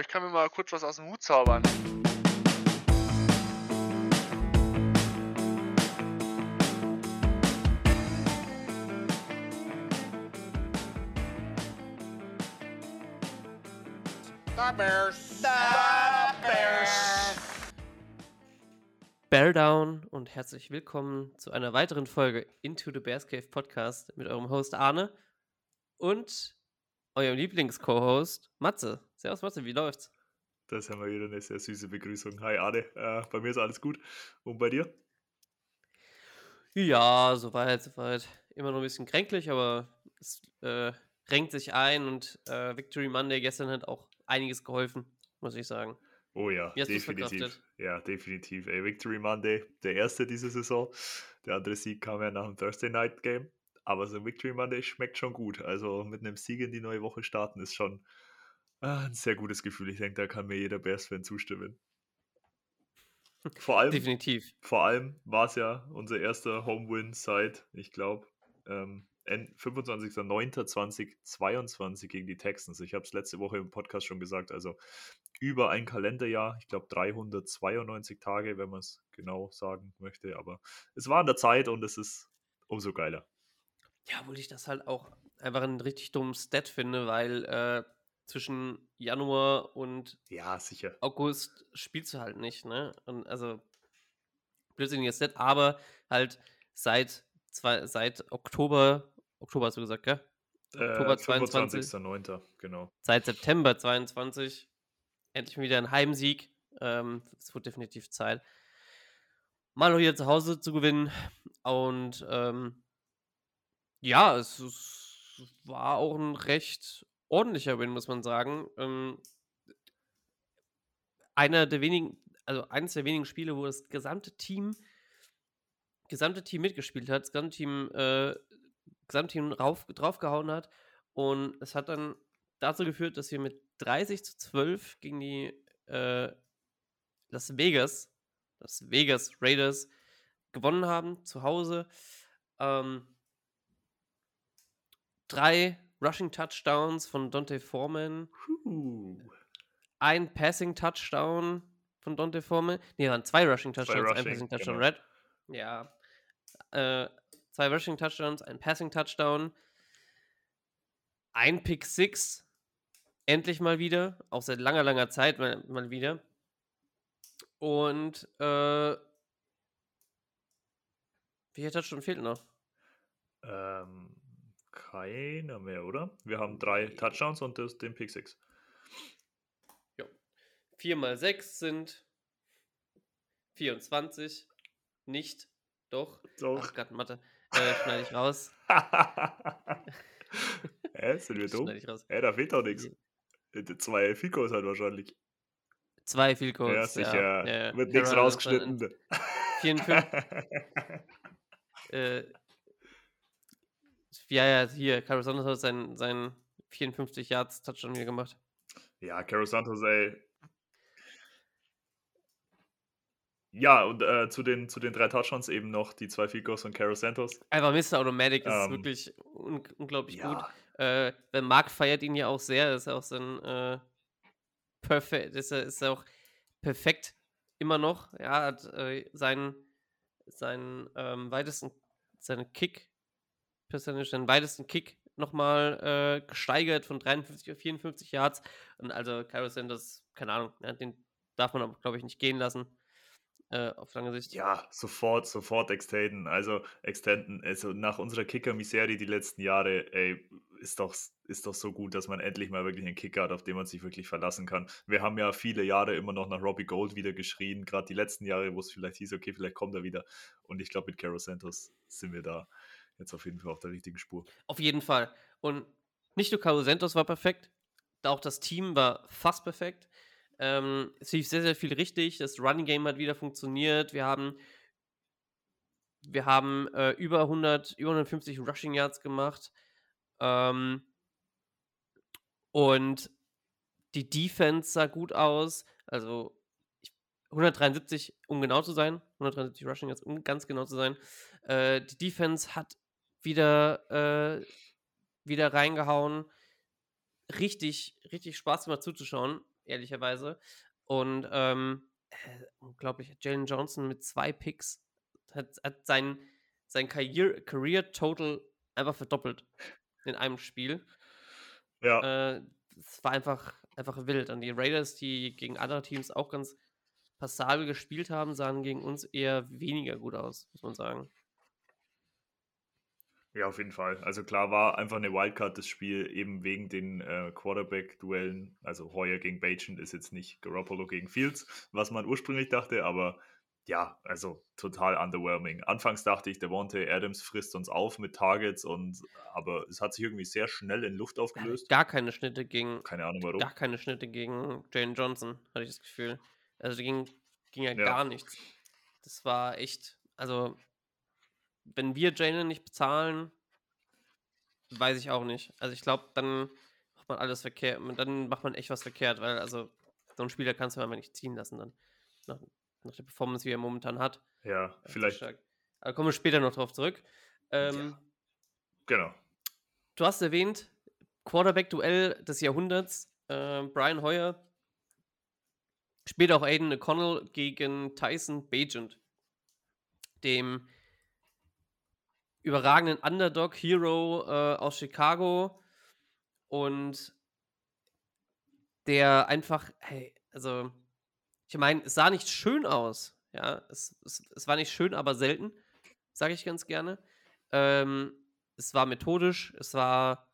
ich kann mir mal kurz was aus dem Hut zaubern. The Bears. The Bears. Bear Down und herzlich willkommen zu einer weiteren Folge Into the Bears Cave Podcast mit eurem Host Arne und eurem Lieblings-Co-Host Matze. Servus Matze, wie läuft's? Das haben wir wieder eine sehr süße Begrüßung. Hi Arne, äh, bei mir ist alles gut. Und bei dir? Ja, soweit, soweit. Immer noch ein bisschen kränklich, aber es äh, renkt sich ein und äh, Victory Monday gestern hat auch einiges geholfen, muss ich sagen. Oh ja, definitiv. Ja, definitiv. Ey, Victory Monday, der erste diese Saison. Der andere Sieg kam ja nach dem Thursday Night Game. Aber so ein Victory Monday schmeckt schon gut. Also mit einem Sieg in die neue Woche starten ist schon ah, ein sehr gutes Gefühl. Ich denke, da kann mir jeder Bears-Fan zustimmen. Vor allem, Definitiv. vor allem war es ja unser erster Home-Win seit, ich glaube, ähm, 25.09.2022 gegen die Texans. Ich habe es letzte Woche im Podcast schon gesagt, also über ein Kalenderjahr, ich glaube 392 Tage, wenn man es genau sagen möchte, aber es war an der Zeit und es ist umso geiler. Ja, obwohl ich das halt auch einfach einen richtig dummen Stat finde, weil äh, zwischen Januar und Ja, sicher. August spielst du halt nicht, ne? Und also blödsinniges Set, aber halt seit zwei, seit Oktober, Oktober hast du gesagt, gell? Oktober Äh, 22. 25.09., genau. Seit September 22 endlich wieder ein Heimsieg. Ähm, es wird definitiv Zeit, mal hier zu Hause zu gewinnen. Und ähm, ja, es, es war auch ein recht ordentlicher Win, muss man sagen. Ähm, einer der wenigen, also eines der wenigen Spiele, wo das gesamte Team, gesamte Team mitgespielt hat, das gesamte Team, äh, gesamte Team rauf, draufgehauen hat. Und es hat dann dazu geführt, dass wir mit 30 zu 12 gegen die äh, Las Vegas, Las Vegas Raiders gewonnen haben, zu Hause. Ähm, drei Rushing Touchdowns von Dante Foreman, Puh. ein Passing Touchdown von Dante Foreman. Ne, waren zwei Rushing Touchdowns, ein Rushing, Passing Touchdown, genau. Red. Ja. Äh, zwei Rushing Touchdowns, ein Passing Touchdown, ein Pick Six. Endlich mal wieder. Auch seit langer, langer Zeit mal, mal wieder. Und äh, wie viel Touchdown fehlt noch? Ähm, keiner mehr, oder? Wir haben drei Touchdowns und das, den Pick 6. 4 mal 6 sind 24. Nicht. Doch. Doch. Ach Gott, Mathe. Äh, schneide ich raus. Hä, sind wir dumm? Schneide ich raus. Hä, da fehlt doch nichts. Zwei Ficos halt wahrscheinlich. Zwei Goals. ja, sicher. Ja, ja. Wird nichts rausgeschnitten. 54. Äh, ja, ja, hier, Carlos Sanders hat seinen, seinen 54 Yards Touchdown hier gemacht. ja, Caro Santos, ey. Ja, und äh, zu, den, zu den drei Touchdowns eben noch die zwei Ficos von Caro Santos. Einfach Mr. Automatic ist Ähm, wirklich un unglaublich gut. Ja, Äh, weil Marc feiert ihn ja auch sehr. Das ist auch sein äh, perfekt, ist, er- ist er auch perfekt immer noch. Ja, hat äh, seinen, seinen ähm, weitesten, seinen Kick, persönlich seinen weitesten Kick nochmal äh, gesteigert von 53 auf 54 Yards. Und also Cairo Sanders, keine Ahnung, ja, den darf man aber, glaube ich, nicht gehen lassen. Äh, auf lange Sicht. ja, sofort, sofort extenden. Also extenden. Also nach unserer Kicker-Miserie die letzten Jahre, ey, ist doch, ist doch so gut, dass man endlich mal wirklich einen Kicker hat, auf den man sich wirklich verlassen kann. Wir haben ja viele Jahre immer noch nach Robbie Gold wieder geschrien, gerade die letzten Jahre, wo es vielleicht hieß, okay, vielleicht kommt er wieder. Und ich glaube, mit Caro Santos sind wir da jetzt auf jeden Fall auf der richtigen Spur. Auf jeden Fall. Und nicht nur Carlos Santos war perfekt, auch das Team war fast perfekt. Ähm, es lief sehr, sehr viel richtig. Das Running Game hat wieder funktioniert. Wir haben, wir haben äh, über 100, über 150 Rushing Yards gemacht. Ähm, und die Defense sah gut aus. Also ich- 173, um genau zu sein. 173 Rushing Yards, um ganz genau zu sein. Äh, die Defense hat wieder, äh, wieder reingehauen. Richtig, richtig Spaß gemacht zuzuschauen. ehrlicherweise. Und ähm, äh, unglaublich, Jalen Johnson mit zwei Picks hat, hat sein, sein Career, Career Total einfach verdoppelt in einem Spiel. Ja. Äh, es war einfach, einfach wild. Und die Raiders, die gegen andere Teams auch ganz passabel gespielt haben, sahen gegen uns eher weniger gut aus, muss man sagen. Ja, auf jeden Fall. Also klar war einfach eine Wildcard das Spiel, eben wegen den äh, Quarterback-Duellen. Also Hoyer gegen Bajan ist jetzt nicht Garoppolo gegen Fields, was man ursprünglich dachte, aber ja, also total underwhelming. Anfangs dachte ich, Devontae Adams frisst uns auf mit Targets und aber es hat sich irgendwie sehr schnell in Luft aufgelöst. Gar keine Schnitte gegen. Keine Ahnung warum. Gar keine Schnitte gegen Jane Johnson, hatte ich das Gefühl. Also ging, ging ja, Ja. gar nichts. Das war echt, also wenn wir Jane nicht bezahlen, weiß ich auch nicht. Also ich glaube, dann macht man alles verkehrt. Dann macht man echt was verkehrt, weil also so einen Spieler kannst du einfach nicht ziehen lassen dann. Nach, nach der Performance, wie er momentan hat. Ja, Ja, zu vielleicht. Aber kommen wir später noch drauf zurück. Ähm, genau. Du hast erwähnt, Quarterback-Duell des Jahrhunderts. Äh, Brian Hoyer spielt auch Aiden O'Connell gegen Tyson Bagent, dem überragenden Underdog-Hero äh, aus Chicago und der einfach, hey, also, ich meine, es sah nicht schön aus. Ja, es, es, es war nicht schön, aber selten, sage ich ganz gerne. Ähm, es war methodisch, es war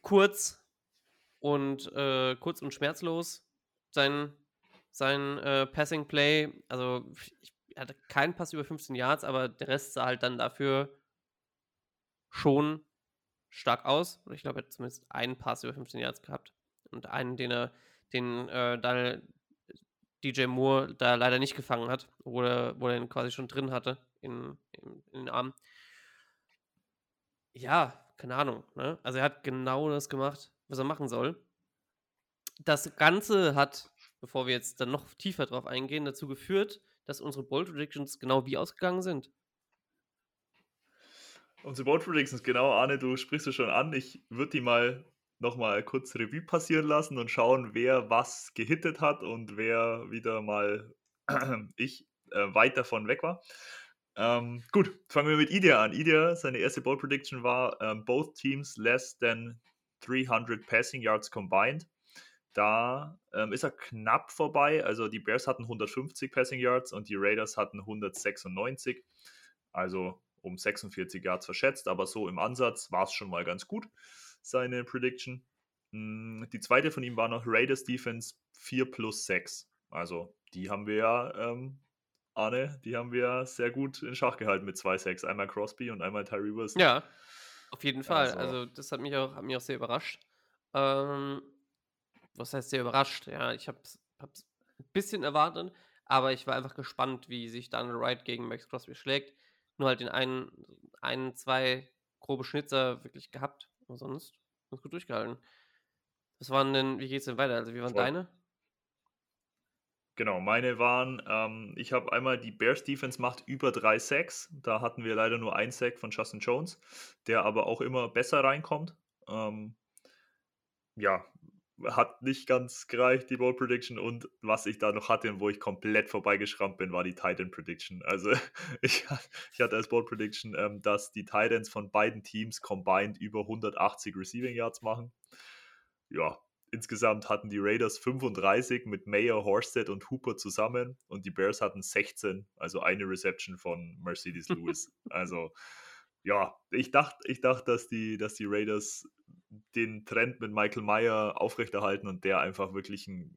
kurz und äh, kurz und schmerzlos. Sein, sein äh, Passing Play, also ich, hatte keinen Pass über 15 Yards, aber der Rest sah halt dann dafür schon stark aus. Ich glaube, er hat zumindest einen Pass über 15 Yards gehabt. Und einen, den er, den äh, da DJ Moore da leider nicht gefangen hat, wo er, wo er ihn quasi schon drin hatte in, in, in den Arm. Ja, keine Ahnung. Ne? Also er hat genau das gemacht, was er machen soll. Das Ganze hat, bevor wir jetzt dann noch tiefer drauf eingehen, dazu geführt, dass unsere Bold Predictions genau wie ausgegangen sind. Unsere Board Predictions, genau, Arne, du sprichst es schon an. Ich würde die mal nochmal kurz Revue passieren lassen und schauen, wer was gehittet hat und wer wieder mal ich äh, weit davon weg war. Ähm, gut, fangen wir mit Idia an. Idia, seine erste Bold Prediction war, ähm, both teams less than 300 Passing Yards combined. Da ähm, ist er knapp vorbei. Also die Bears hatten 150 Passing Yards und die Raiders hatten 196. Also um 46 Yards verschätzt, aber so im Ansatz war es schon mal ganz gut, seine Prediction. Mm, Die zweite von ihm war noch Raiders Defense 4 plus 6. Also die haben wir ja, ähm, Arne, die haben wir ja sehr gut in Schach gehalten mit zwei 6. Einmal Crosby und einmal Tyree Wilson. Ja, auf jeden Fall. Also- Also, das hat mich auch, hat mich auch sehr überrascht. Ähm, was heißt sehr überrascht? Ja, ich habe es ein bisschen erwartet, aber ich war einfach gespannt, wie sich Daniel Wright gegen Max Crosby schlägt. Nur halt den einen, einen, zwei grobe Schnitzer wirklich gehabt. Und sonst ganz gut durchgehalten. Was waren denn, wie geht's denn weiter? Also, wie waren Voll. deine? Genau, meine waren, ähm, ich habe einmal die Bears Defense macht über drei Sacks. Da hatten wir leider nur ein Sack von Justin Jones, der aber auch immer besser reinkommt. Ähm, ja, hat nicht ganz gereicht, die Bold Prediction. Und was ich da noch hatte und wo ich komplett vorbeigeschrammt bin, war die Titan Prediction. Also ich, ich hatte als Bold Prediction, ähm, dass die Titans von beiden Teams combined über 180 Receiving Yards machen. Ja, insgesamt hatten die Raiders 35 mit Mayer, Horsted und Hooper zusammen und die Bears hatten 16, also eine Reception von Mercedes Lewis. also ja, ich dachte, ich dachte, dass die, dass die Raiders den Trend mit Michael Meyer aufrechterhalten und der einfach wirklich ein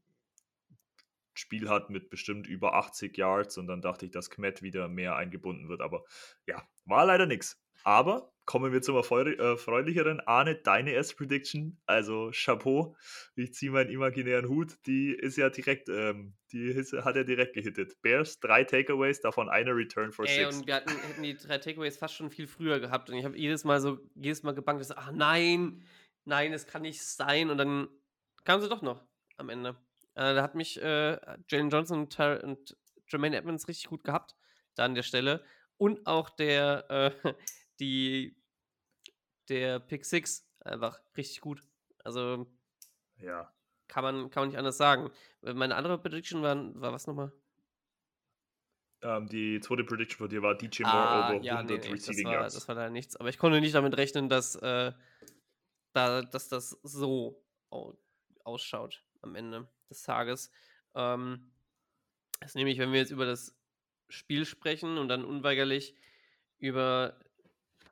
Spiel hat mit bestimmt über 80 Yards und dann dachte ich, dass Kmet wieder mehr eingebunden wird. Aber ja, war leider nichts. Aber kommen wir zum erfreu- äh, erfreulicheren. Arne, deine erste Prediction, also Chapeau. Ich ziehe meinen imaginären Hut, die ist ja direkt, ähm, die hat er direkt gehittet. Bears, drei Takeaways, davon eine Return for Ey, six. und wir hatten, hätten die drei Takeaways fast schon viel früher gehabt. Und ich habe jedes Mal so, jedes Mal gebankt, dass, ach nein, nein, es kann nicht sein. Und dann kamen sie doch noch am Ende. Äh, da hat mich äh, Jalen Johnson und, und Jermaine Edmonds richtig gut gehabt, da an der Stelle. Und auch der, äh, die, der Pick Six einfach richtig gut. Also, Ja, kann man, kann man nicht anders sagen. Äh, meine andere Prediction war, war was nochmal? Ähm, die zweite Prediction von dir war DJ Moore Ah, over ja, 100 nee, nee, das war, Yards. das war da nichts. Aber ich konnte nicht damit rechnen, dass, äh, da, dass das so au ausschaut am Ende des Tages. Ähm, das ist nämlich, wenn wir jetzt über das Spiel sprechen und dann unweigerlich über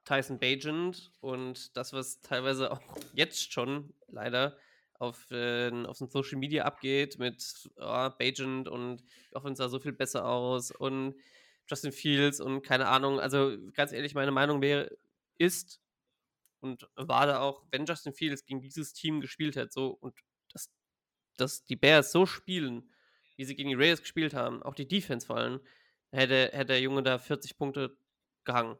Tyson Bagent und das, was teilweise auch jetzt schon leider auf, äh, auf den Social Media abgeht mit oh, Bagent und die Offense sah so viel besser aus und Justin Fields und keine Ahnung. Also ganz ehrlich, meine Meinung wäre, ist und war da auch, wenn Justin Fields gegen dieses Team gespielt hat, so und dass, dass die Bears so spielen, wie sie gegen die Raiders gespielt haben, auch die Defense vor allem, hätte, hätte der Junge da 40 Punkte gehangen.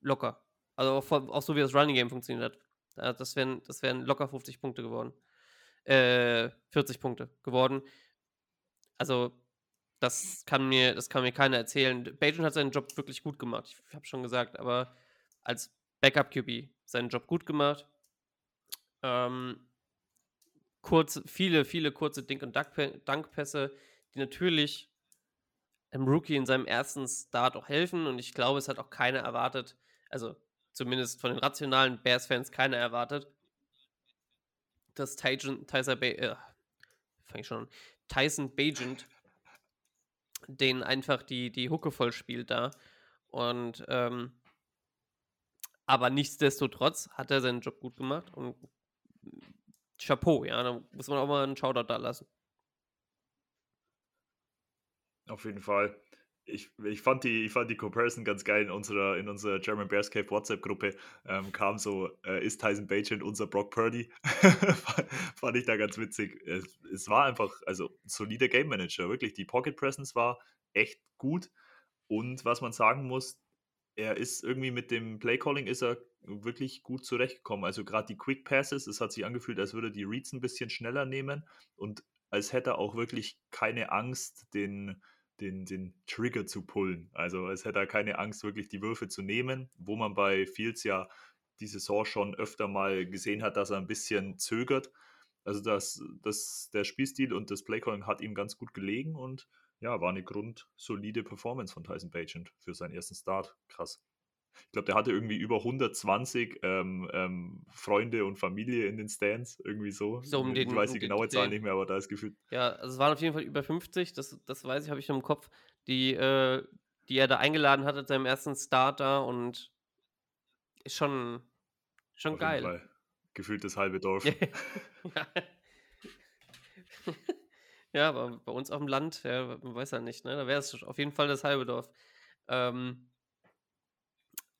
Locker. Also auch, auch so wie das Running Game funktioniert hat. Das wären, das wären locker 50 Punkte geworden. Äh, 40 Punkte geworden. Also, das kann mir, das kann mir keiner erzählen. Bajan hat seinen Job wirklich gut gemacht. Ich habe schon gesagt, aber als Backup QB seinen Job gut gemacht. Ähm, kurz, viele, viele kurze Dink- und Dunkpässe, die natürlich einem Rookie in seinem ersten Start auch helfen. Und ich glaube, es hat auch keiner erwartet, also zumindest von den rationalen Bears-Fans keiner erwartet, dass Tyson, Tyson, äh, ich schon an, Tyson Bagent den einfach die, die Hucke voll spielt da. Und ähm, aber nichtsdestotrotz hat er seinen Job gut gemacht und Chapeau, ja, da muss man auch mal einen Shoutout da lassen. Auf jeden Fall. Ich, ich, fand die, ich fand die Comparison ganz geil in unserer, in unserer German Bears Cave WhatsApp-Gruppe. Ähm, kam so, äh, ist Tyson Bagent unser Brock Purdy? fand, ich da ganz witzig. Es, es war einfach, also solider Game Manager, wirklich. Die Pocket Presence war echt gut. Und was man sagen muss, er ist irgendwie mit dem Play Calling ist er wirklich gut zurechtgekommen. Also gerade die Quick Passes, es hat sich angefühlt, als würde die Reads ein bisschen schneller nehmen und als hätte er auch wirklich keine Angst, den, den, den Trigger zu pullen. Also als hätte er keine Angst, wirklich die Würfe zu nehmen, wo man bei Fields ja die Saison schon öfter mal gesehen hat, dass er ein bisschen zögert. Also das, das, der Spielstil und das Playcalling hat ihm ganz gut gelegen und ja, war eine grundsolide Performance von Tyson Bagent für seinen ersten Start. Krass. Ich glaube, der hatte irgendwie über 120 ähm, ähm, Freunde und Familie in den Stands, irgendwie so. So um ich den- weiß um die genaue Zahl nicht mehr, aber da ist gefühlt Ja, also es waren auf jeden Fall über 50, das, das weiß ich, habe ich im Kopf, die, äh, die er da eingeladen hatte, seinem ersten Start da und ist schon, schon auf geil. Gefühlt das halbe Dorf. ja. ja, aber bei uns auf dem Land, ja, man weiß ja nicht, ne? Da wäre es auf jeden Fall das halbe Dorf. Ähm,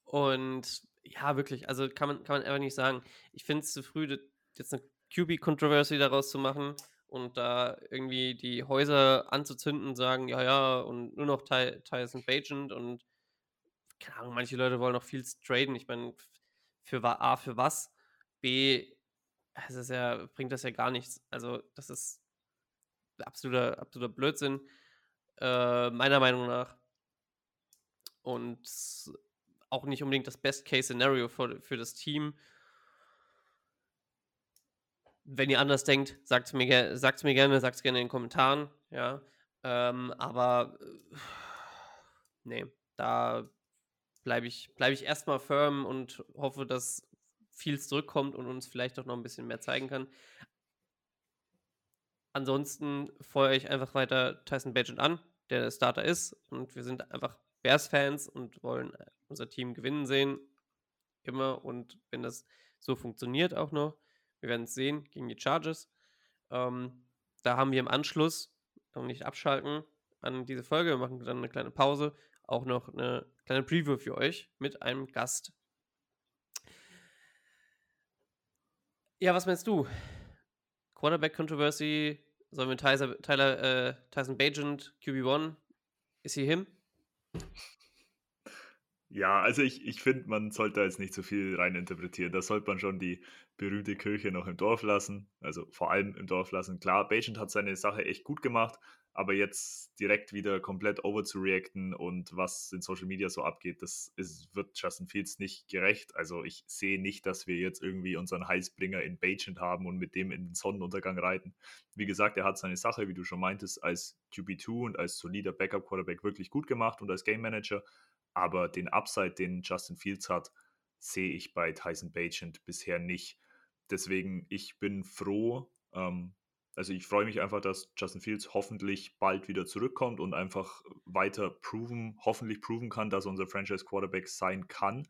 und ja, wirklich, also kann man, kann man einfach nicht sagen. Ich finde es zu früh, jetzt eine QB-Controversy daraus zu machen und da irgendwie die Häuser anzuzünden und sagen, ja, ja, und nur noch Ty Tyson Bagent und keine Ahnung, manche Leute wollen noch viel traden. Ich meine, für A, für was? B, es ist ja, bringt das ja gar nichts. Also, das ist absoluter, absoluter Blödsinn, äh, meiner Meinung nach. Und auch nicht unbedingt das Best-Case-Szenario für, für das Team. Wenn ihr anders denkt, sagt es mir, sagt's mir gerne, sagt es gerne in den Kommentaren. Ja. Ähm, aber äh, nee, da bleibe ich, bleib ich erstmal firm und hoffe, dass viel zurückkommt und uns vielleicht auch noch ein bisschen mehr zeigen kann. Ansonsten feuere ich einfach weiter Tyson Bagent an, der der Starter ist. Und wir sind einfach Bears-Fans und wollen äh, unser Team gewinnen sehen. Immer. Und wenn das so funktioniert auch noch, wir werden es sehen gegen die Chargers. Ähm, da haben wir im Anschluss, noch nicht abschalten an diese Folge, wir machen dann eine kleine Pause, auch noch eine kleine Preview für euch mit einem Gast. Ja, was meinst du? Quarterback Controversy, sollen wir Tyler, Tyler äh, Tyson Bagent, QB1, ist he him? Ja, also ich, ich finde, man sollte jetzt nicht so viel reininterpretieren. Da sollte man schon die berühmte Kirche noch im Dorf lassen. Also vor allem im Dorf lassen. Klar, Bagent hat seine Sache echt gut gemacht, aber jetzt direkt wieder komplett over zu reacten und was in Social Media so abgeht, das ist, wird Justin Fields nicht gerecht. Also ich sehe nicht, dass wir jetzt irgendwie unseren Heißbringer in Bagent haben und mit dem in den Sonnenuntergang reiten. Wie gesagt, er hat seine Sache, wie du schon meintest, als QB2 und als solider Backup-Quarterback wirklich gut gemacht und als Game Manager. Aber den Upside, den Justin Fields hat, sehe ich bei Tyson Bagent bisher nicht. Deswegen, ich bin froh, ähm, also ich freue mich einfach, dass Justin Fields hoffentlich bald wieder zurückkommt und einfach weiter proven, hoffentlich proven kann, dass er unser Franchise Quarterback sein kann.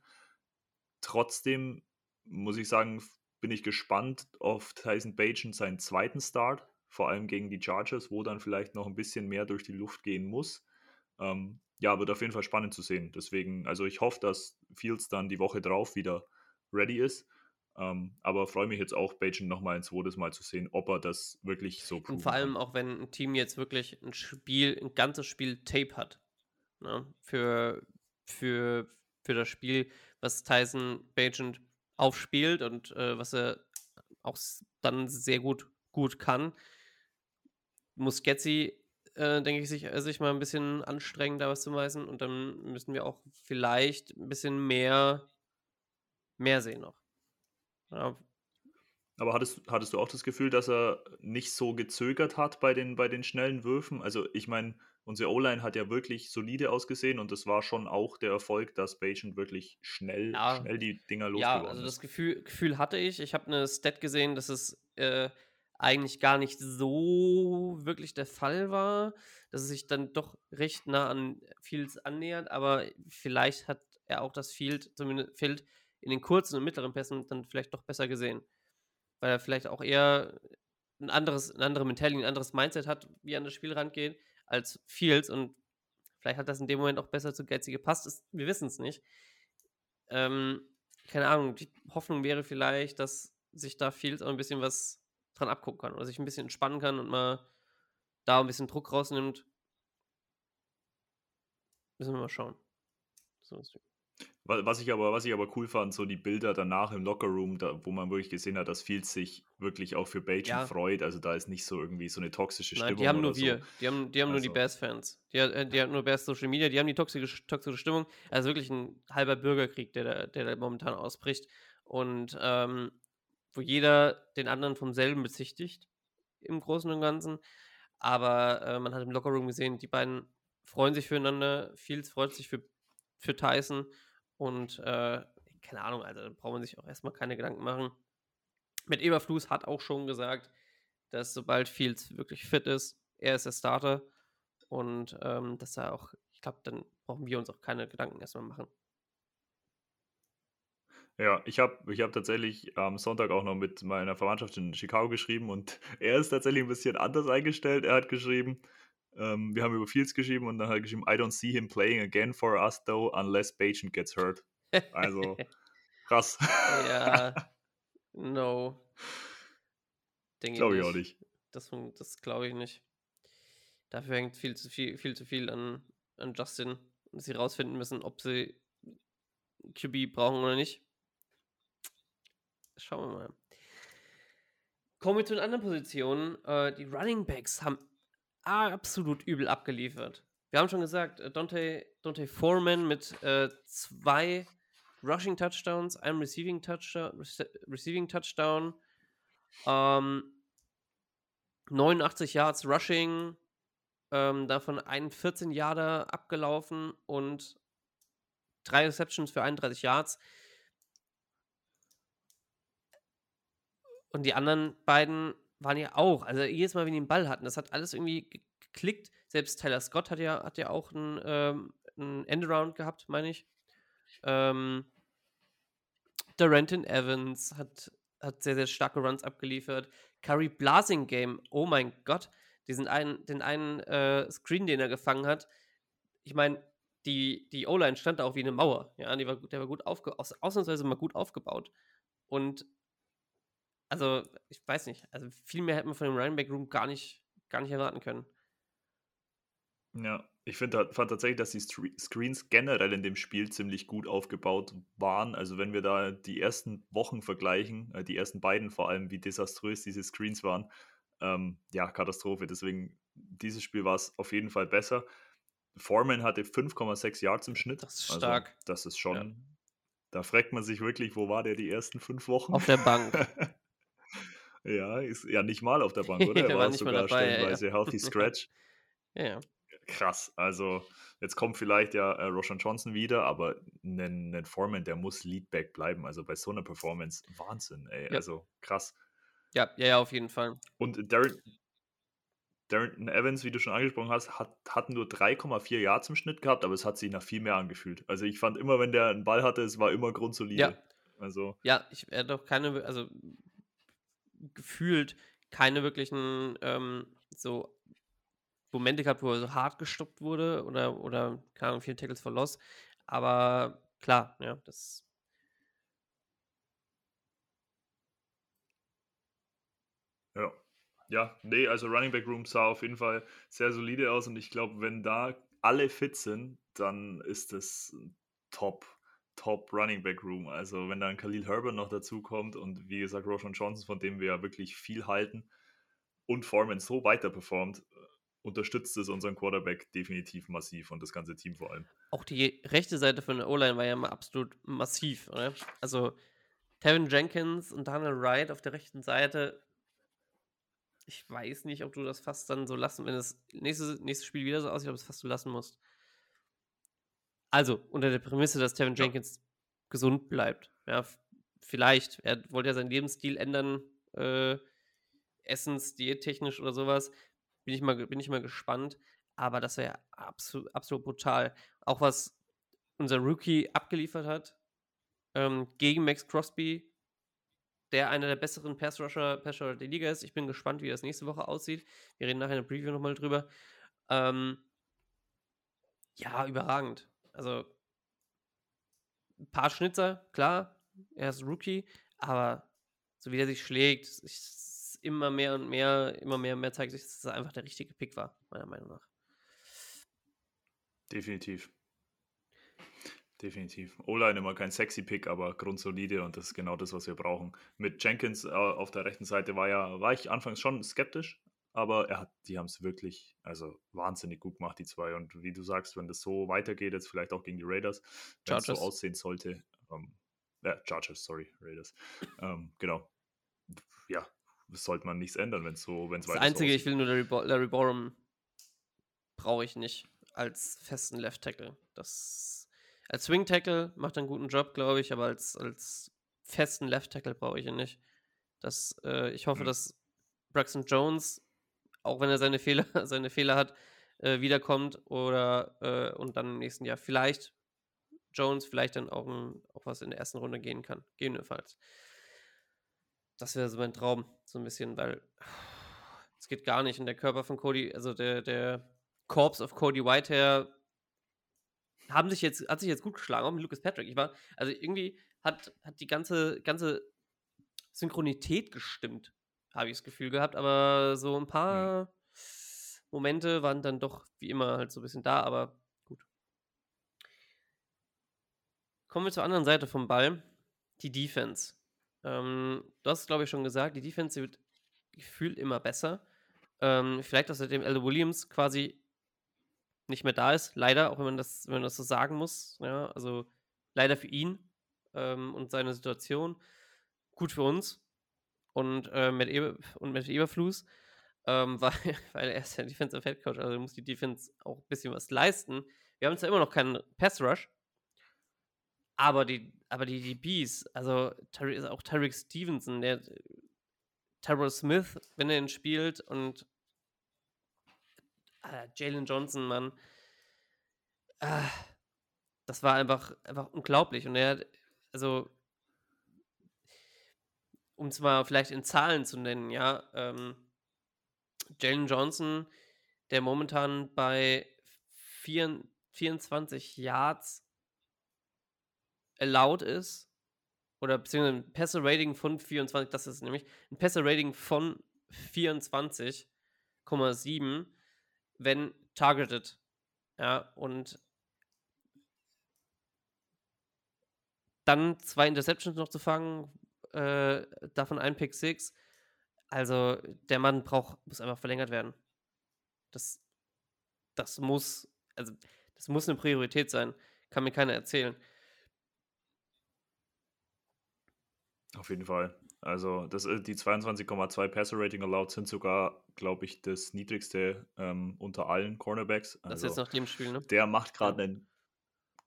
Trotzdem muss ich sagen, bin ich gespannt auf Tyson Bagent seinen zweiten Start, vor allem gegen die Chargers, wo dann vielleicht noch ein bisschen mehr durch die Luft gehen muss. Ähm, ja, wird auf jeden Fall spannend zu sehen. Deswegen, also ich hoffe, dass Fields dann die Woche drauf wieder ready ist. Ähm, aber freue mich jetzt auch, Bajan nochmal ein zweites Mal zu sehen, ob er das wirklich so Und vor allem kann. auch, wenn ein Team jetzt wirklich ein Spiel, ein ganzes Spiel Tape hat. Ne? Für, für, für das Spiel, was Tyson Bagent aufspielt und äh, was er auch dann sehr gut, gut kann. Muss Getzi äh, denke ich, sich, äh, sich mal ein bisschen anstrengen, da was zu meisen. Und dann müssen wir auch vielleicht ein bisschen mehr, mehr sehen noch. Ja. Aber hattest, hattest du auch das Gefühl, dass er nicht so gezögert hat bei den, bei den schnellen Würfen? Also ich meine, unsere O-Line hat ja wirklich solide ausgesehen und das war schon auch der Erfolg, dass Bajan wirklich schnell, ja, schnell die Dinger losgeworden Ja, also das Gefühl, Gefühl hatte ich. Ich habe eine Stat gesehen, dass es äh, eigentlich gar nicht so wirklich der Fall war, dass es sich dann doch recht nah an Fields annähert, aber vielleicht hat er auch das Field, zumindest Field in den kurzen und mittleren Pässen dann vielleicht doch besser gesehen. Weil er vielleicht auch eher ein anderes, eine andere Mentality, ein anderes Mindset hat, wie er an das Spiel rangeht, als Fields und vielleicht hat das in dem Moment auch besser zu Getzi gepasst. Ist, wir wissen es nicht. Ähm, keine Ahnung, die Hoffnung wäre vielleicht, dass sich da Fields auch ein bisschen was dran abgucken kann oder sich ein bisschen entspannen kann und mal da ein bisschen Druck rausnimmt. Müssen wir mal schauen. So was ich, aber, was ich aber cool fand, so die Bilder danach im Lockerroom, da, wo man wirklich gesehen hat, dass Fields sich wirklich auch für Bajan ja. freut. Also da ist nicht so irgendwie so eine toxische Stimmung. Nein, die haben nur wir. So. Die haben, die haben also. nur die also Bears-Fans. Die, äh, die haben nur Bears Social Media, die haben die toxische, toxische Stimmung. Also wirklich ein halber Bürgerkrieg, der da, der da momentan ausbricht. Und ähm, wo jeder den anderen vom selben bezichtigt, im Großen und Ganzen. Aber äh, man hat im Lockerroom gesehen, die beiden freuen sich füreinander. Fields freut sich für, für Tyson. Und äh, keine Ahnung, also da braucht man sich auch erstmal keine Gedanken machen. Mit Eberflus hat auch schon gesagt, dass sobald Fields wirklich fit ist, er ist der Starter. Und ähm, dass er auch, ich glaube, dann brauchen wir uns auch keine Gedanken erstmal machen. Ja, ich habe ich hab tatsächlich am Sonntag auch noch mit meiner Verwandtschaft in Chicago geschrieben und er ist tatsächlich ein bisschen anders eingestellt. Er hat geschrieben, ähm, wir haben über Fields geschrieben und dann hat er geschrieben, I don't see him playing again for us though, unless Bajan gets hurt. Also, krass. ja, no. Glaube ich auch nicht. Das, das glaube ich nicht. Dafür hängt viel zu viel, viel zu viel an, an Justin, dass sie rausfinden müssen, ob sie QB brauchen oder nicht. Schauen wir mal. Kommen wir zu den anderen Positionen. Äh, die Running Backs haben absolut übel abgeliefert. Wir haben schon gesagt, äh, Dante, Dante Foreman mit äh, zwei Rushing Touchdowns, einem Receiving Touchdown, Receiving Touchdown, ähm, 89 Yards Rushing, ähm, davon ein 14 Yarder abgelaufen und drei Receptions für 31 Yards. Und die anderen beiden waren ja auch, also jedes Mal, wenn die den Ball hatten, das hat alles irgendwie geklickt. Selbst Tyler Scott hat ja, hat ja auch einen, ähm, einen Endaround gehabt, meine ich. Ähm, Renton Evans hat, hat sehr, sehr starke Runs abgeliefert. Curry Blasing Game, oh mein Gott, diesen einen, den einen äh, Screen, den er gefangen hat. Ich meine, die, die O-Line stand da auch wie eine Mauer. Ja, die war, der war gut aufge aus, ausnahmsweise mal gut aufgebaut. Und also, ich weiß nicht. Also, viel mehr hätte man von dem Running Back Room gar nicht, gar nicht erwarten können. Ja, ich finde, fand tatsächlich, dass die Screens generell in dem Spiel ziemlich gut aufgebaut waren. Also wenn wir da die ersten Wochen vergleichen, äh, die ersten beiden vor allem, wie desaströs diese Screens waren, ähm, ja, Katastrophe. Deswegen, dieses Spiel war es auf jeden Fall besser. Foreman hatte 5,6 Yards im Schnitt. Das ist Also, stark. das ist schon, da fragt man sich wirklich, wo war der die ersten fünf Wochen? Auf der Bank. ja, ist ja nicht mal auf der Bank, oder? Der Er war war nicht mal sogar dabei, ja, ja. stellenweise healthy scratch. Ja, ja. Krass. Also, jetzt kommt vielleicht ja äh, Roshan Johnson wieder, aber ein Foreman, der muss Leadback bleiben. Also bei so einer Performance, Wahnsinn, ey. Ja. Also krass. Ja, ja, ja, auf jeden Fall. Und Darren, Darrington Evans, wie du schon angesprochen hast, hat, hat nur 3,4 Yards im Schnitt gehabt, aber es hat sich nach viel mehr angefühlt. Also ich fand immer, wenn der einen Ball hatte, es war immer grundsolide. Ja. Also, Ja, ich er hat doch keine, also gefühlt keine wirklichen ähm, so Momente gehabt, wo er so hart gestoppt wurde oder, oder keine Ahnung, viele Tackles for. Aber klar, ja, das. ja. Ja, nee, also Running Back Room sah auf jeden Fall sehr solide aus und ich glaube, wenn da alle fit sind, dann ist das top, top Running Back Room. Also wenn dann Khalil Herbert noch dazu kommt und wie gesagt Roshan Johnson, von dem wir ja wirklich viel halten und Foreman so weiter performt, äh, unterstützt es unseren Quarterback definitiv massiv und das ganze Team vor allem. Auch die rechte Seite von der O-Line war ja mal absolut massiv, oder? Also Tevin Jenkins und Daniel Wright auf der rechten Seite. Ich weiß nicht, ob du das fast dann so lassen, wenn das nächste, nächste Spiel wieder so aussieht, ob es fast so lassen musst. Also, unter der Prämisse, dass Tevin Ja. Jenkins gesund bleibt. Ja, vielleicht. Er wollte ja seinen Lebensstil ändern, äh, Essens, diättechnisch oder sowas. Bin ich mal, bin ich mal gespannt. Aber das wäre absolut, absolut brutal. Auch was unser Rookie abgeliefert hat ähm, gegen Max Crosby, der einer der besseren Pass-Rusher Pass Rusher der Liga ist. Ich bin gespannt, wie das nächste Woche aussieht. Wir reden nachher in der Preview nochmal drüber. Ähm, ja, überragend. Also, ein paar Schnitzer, klar, er ist Rookie, aber so wie er sich schlägt, ist immer mehr und mehr, immer mehr und mehr zeigt sich, dass er einfach der richtige Pick war, meiner Meinung nach. Definitiv. Definitiv. O-Line immer kein sexy Pick, aber grundsolide und das ist genau das, was wir brauchen. Mit Jenkins äh, auf der rechten Seite war ja, war ich anfangs schon skeptisch, aber er hat, die haben es wirklich, also wahnsinnig gut gemacht, die zwei. Und wie du sagst, wenn das so weitergeht, jetzt vielleicht auch gegen die Raiders, wenn es so aussehen sollte, ähm, ja, Chargers, sorry, Raiders. ähm, genau. Ja, sollte man nichts ändern, wenn es so, wenn es Das weiter so Einzige, ich aussieht. will nur Larry, Bo Larry Borum brauche ich nicht als festen Left Tackle. Das als Swing Tackle macht er einen guten Job, glaube ich, aber als, als festen Left Tackle brauche ich ihn nicht. Das, äh, ich hoffe, Hm. dass Braxton Jones, auch wenn er seine Fehler, seine Fehler hat, äh, wiederkommt oder äh, und dann im nächsten Jahr vielleicht Jones vielleicht dann auch, ein, auch was in der ersten Runde gehen kann. Gegebenenfalls. Das wäre so mein Traum, so ein bisschen, weil es geht gar nicht. Und der Körper von Cody, also der, der Corpse of Cody Whitehair, haben sich jetzt, hat sich jetzt gut geschlagen, auch mit Lucas Patrick. Ich war, also irgendwie hat, hat die ganze, ganze Synchronität gestimmt, habe ich das Gefühl gehabt, aber so ein paar Momente waren dann doch wie immer halt so ein bisschen da, aber gut. Kommen wir zur anderen Seite vom Ball, die Defense. Ähm, du hast es, glaube ich, schon gesagt, die Defense wird gefühlt immer besser. Ähm, vielleicht auch seitdem Elder Williams quasi nicht mehr da ist, leider, auch wenn man das, wenn man das so sagen muss. Ja, also leider für ihn ähm, und seine Situation. Gut für uns und äh, mit, Eber, und mit Eberflus, ähm, weil, weil er ist ja Defensive Head Coach, also muss die Defense auch ein bisschen was leisten. Wir haben zwar immer noch keinen Pass Rush, aber die, aber die DBs, also auch Tarek Stevenson, der Terrell Smith, wenn er ihn spielt und ah, Jalen Johnson, Mann, ah, das war einfach, einfach unglaublich. Und er hat, also, um es mal vielleicht in Zahlen zu nennen, ja, ähm, Jalen Johnson, der momentan bei vier, 24 Yards allowed ist, oder beziehungsweise ein Passer-Rating von 24, das ist nämlich ein Passer-Rating von 24,7, wenn targeted Ja, und dann zwei Interceptions noch zu fangen, äh, davon ein Pick Six. Also der Mann braucht, muss einfach verlängert werden. Das, das muss, also das muss eine Priorität sein. Kann mir keiner erzählen. Auf jeden Fall. Also das, äh, die 22,2 Passer Rating allowed sind sogar, glaube ich, das niedrigste ähm, unter allen Cornerbacks. Das Also ist jetzt nach dem Spiel, ne? der macht gerade einen,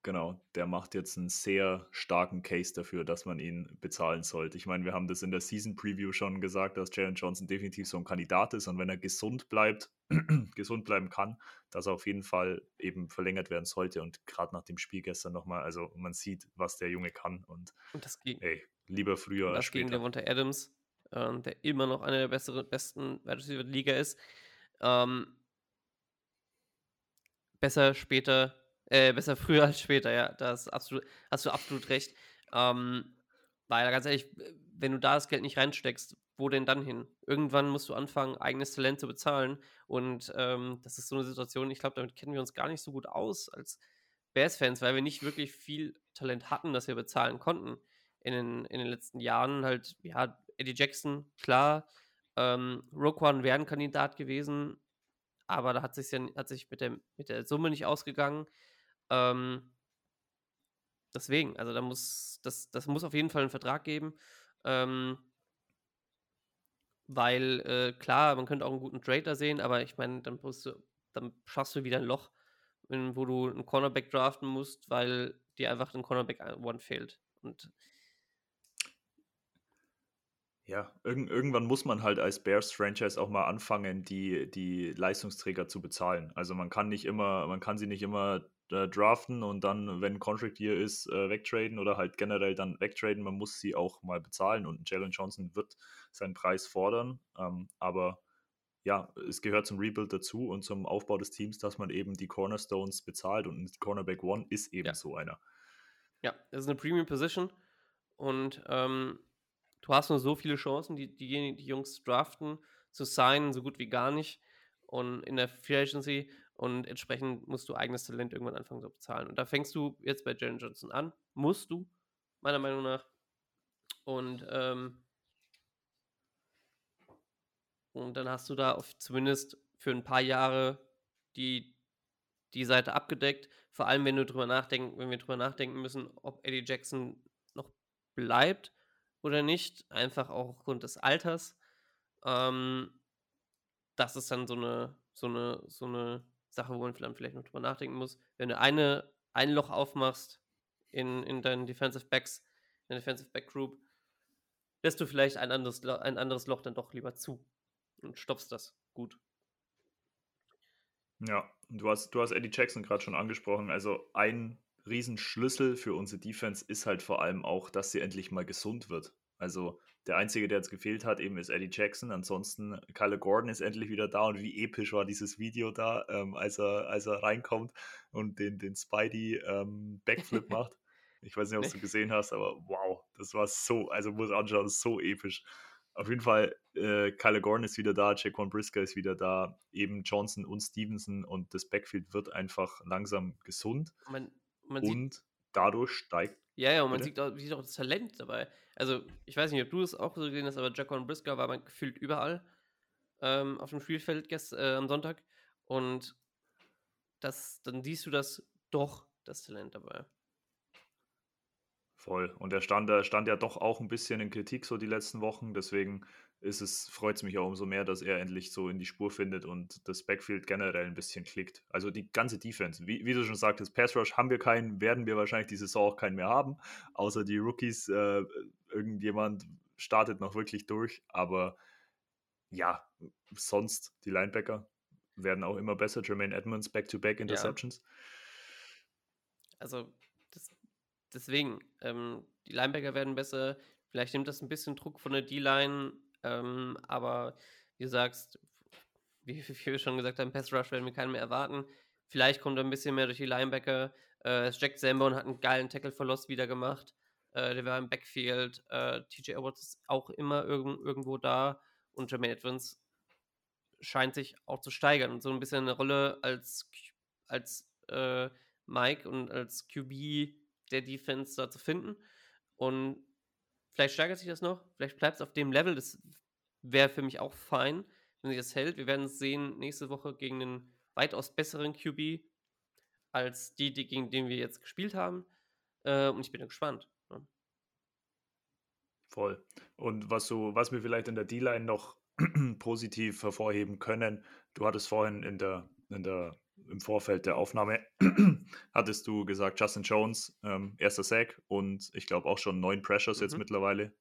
genau, der macht jetzt einen sehr starken Case dafür, dass man ihn bezahlen sollte. Ich meine, wir haben das in der Season Preview schon gesagt, dass Jalen Johnson definitiv so ein Kandidat ist und wenn er gesund bleibt, gesund bleiben kann, dass er auf jeden Fall eben verlängert werden sollte und gerade nach dem Spiel gestern nochmal, also man sieht, was der Junge kann und Und das ging. ey, lieber früher als das gegen später. Devonta Adams, ähm, der immer noch einer der besseren, besten Wide Liga ist. Ähm, besser später, äh, besser früher als später, ja, absolut, hast du absolut recht. Ähm, weil ganz ehrlich, wenn du da das Geld nicht reinsteckst, wo denn dann hin? Irgendwann musst du anfangen, eigenes Talent zu bezahlen. Und ähm, das ist so eine Situation, ich glaube, damit kennen wir uns gar nicht so gut aus als Bears-Fans, weil wir nicht wirklich viel Talent hatten, das wir bezahlen konnten in den, in den letzten Jahren. Halt, ja, Eddie Jackson, klar. Ähm, Roquan wäre ein Kandidat gewesen, aber da hat, sich's ja, hat sich mit der, mit der Summe nicht ausgegangen. Ähm, deswegen, also da muss, das, das muss auf jeden Fall einen Vertrag geben. Ähm, weil, äh, klar, man könnte auch einen guten Trader sehen, aber ich meine, dann, dann schaffst du wieder ein Loch, in, wo du einen Cornerback draften musst, weil dir einfach ein Cornerback One fehlt. Und Ja, irgend, irgendwann muss man halt als Bears-Franchise auch mal anfangen, die, die Leistungsträger zu bezahlen. Also man kann nicht immer, man kann sie nicht immer äh, draften und dann, wenn Contract Year ist, äh, wegtraden oder halt generell dann wegtraden. Man muss sie auch mal bezahlen und Jalen Johnson wird seinen Preis fordern. Ähm, aber ja, es gehört zum Rebuild dazu und zum Aufbau des Teams, dass man eben die Cornerstones bezahlt und ein Cornerback One ist eben Ja. so einer. ja, das ist eine Premium Position und ähm, du hast nur so viele Chancen, die, die, die Jungs draften, zu signen, so gut wie gar nicht. Und in der Free Agency und entsprechend musst du eigenes Talent irgendwann anfangen zu bezahlen. Und da fängst du jetzt bei Jalen Johnson an. Musst du, meiner Meinung nach. Und, ähm, und dann hast du da auf, zumindest für ein paar Jahre die, die Seite abgedeckt. Vor allem, wenn du drüber nachdenken, wenn wir drüber nachdenken müssen, ob Eddie Jackson noch bleibt oder nicht. Einfach auch aufgrund des Alters. Ähm, das ist dann so eine, so eine, so eine Sache, wo man vielleicht noch drüber nachdenken muss. Wenn du eine, ein Loch aufmachst in, in deinen Defensive Backs, in der Defensive Back Group, lässt du vielleicht ein anderes, ein anderes Loch dann doch lieber zu und stopfst das gut. Ja, du hast, du hast Eddie Jackson gerade schon angesprochen. Also ein Riesenschlüssel für unsere Defense ist halt vor allem auch, dass sie endlich mal gesund wird. Also der Einzige, der jetzt gefehlt hat, eben ist Eddie Jackson. Ansonsten, Kyler Gordon ist endlich wieder da und wie episch war dieses Video da, ähm, als, er, als er reinkommt und den, den Spidey ähm, Backflip macht. Ich weiß nicht, ob du gesehen hast, aber wow, das war so, also muss anschauen, so episch. Auf jeden Fall, äh, Kyler Gordon ist wieder da, Jaquan Brisker ist wieder da, eben Johnson und Stevenson und das Backfield wird einfach langsam gesund Man, man und dadurch steigt. Ja, ja, und man sieht auch, sieht auch das Talent dabei. Also, ich weiß nicht, ob du es auch so gesehen hast, aber Jaquan Brisker war man gefühlt überall ähm, auf dem Spielfeld gest, äh, am Sonntag. Und das, dann siehst du das doch, das Talent dabei. Voll. Und er stand, er stand ja doch auch ein bisschen in Kritik so die letzten Wochen. Deswegen ist es, freut es mich auch umso mehr, dass er endlich so in die Spur findet und das Backfield generell ein bisschen klickt. Also die ganze Defense. Wie, wie du schon sagtest, Pass Rush haben wir keinen, werden wir wahrscheinlich die Saison auch keinen mehr haben. Außer die Rookies, äh, irgendjemand startet noch wirklich durch. Aber ja, sonst die Linebacker werden auch immer besser. Jermaine Edmonds, Back-to-Back Interceptions. Also, das, deswegen, ähm, die Linebacker werden besser. Vielleicht nimmt das ein bisschen Druck von der D-Line, ähm, aber wie du sagst, wie, wie wir schon gesagt haben, Pass Rush werden wir keinen mehr erwarten. Vielleicht kommt er ein bisschen mehr durch die Linebacker. Äh, Jack Zambon hat einen geilen Tackle-Verlust wieder gemacht. Äh, der war im Backfield. Äh, TJ Edwards ist auch immer irgend, irgendwo da. Und Jermaine Edmonds scheint sich auch zu steigern und so ein bisschen eine Rolle als, als äh, Mike und als QB der Defense da zu finden. Und vielleicht steigert sich das noch, vielleicht bleibt es auf dem Level. Das wäre für mich auch fein, wenn sich das hält. Wir werden es sehen nächste Woche gegen einen weitaus besseren QB als die, die gegen den wir jetzt gespielt haben. Äh, und ich bin gespannt. Ja. Voll. Und was so, was wir vielleicht in der D-Line noch positiv hervorheben können, du hattest vorhin in der, in der im Vorfeld der Aufnahme hattest du gesagt, Justin Jones, ähm, erster Sack und ich glaube auch schon neun Pressures mhm. jetzt mittlerweile.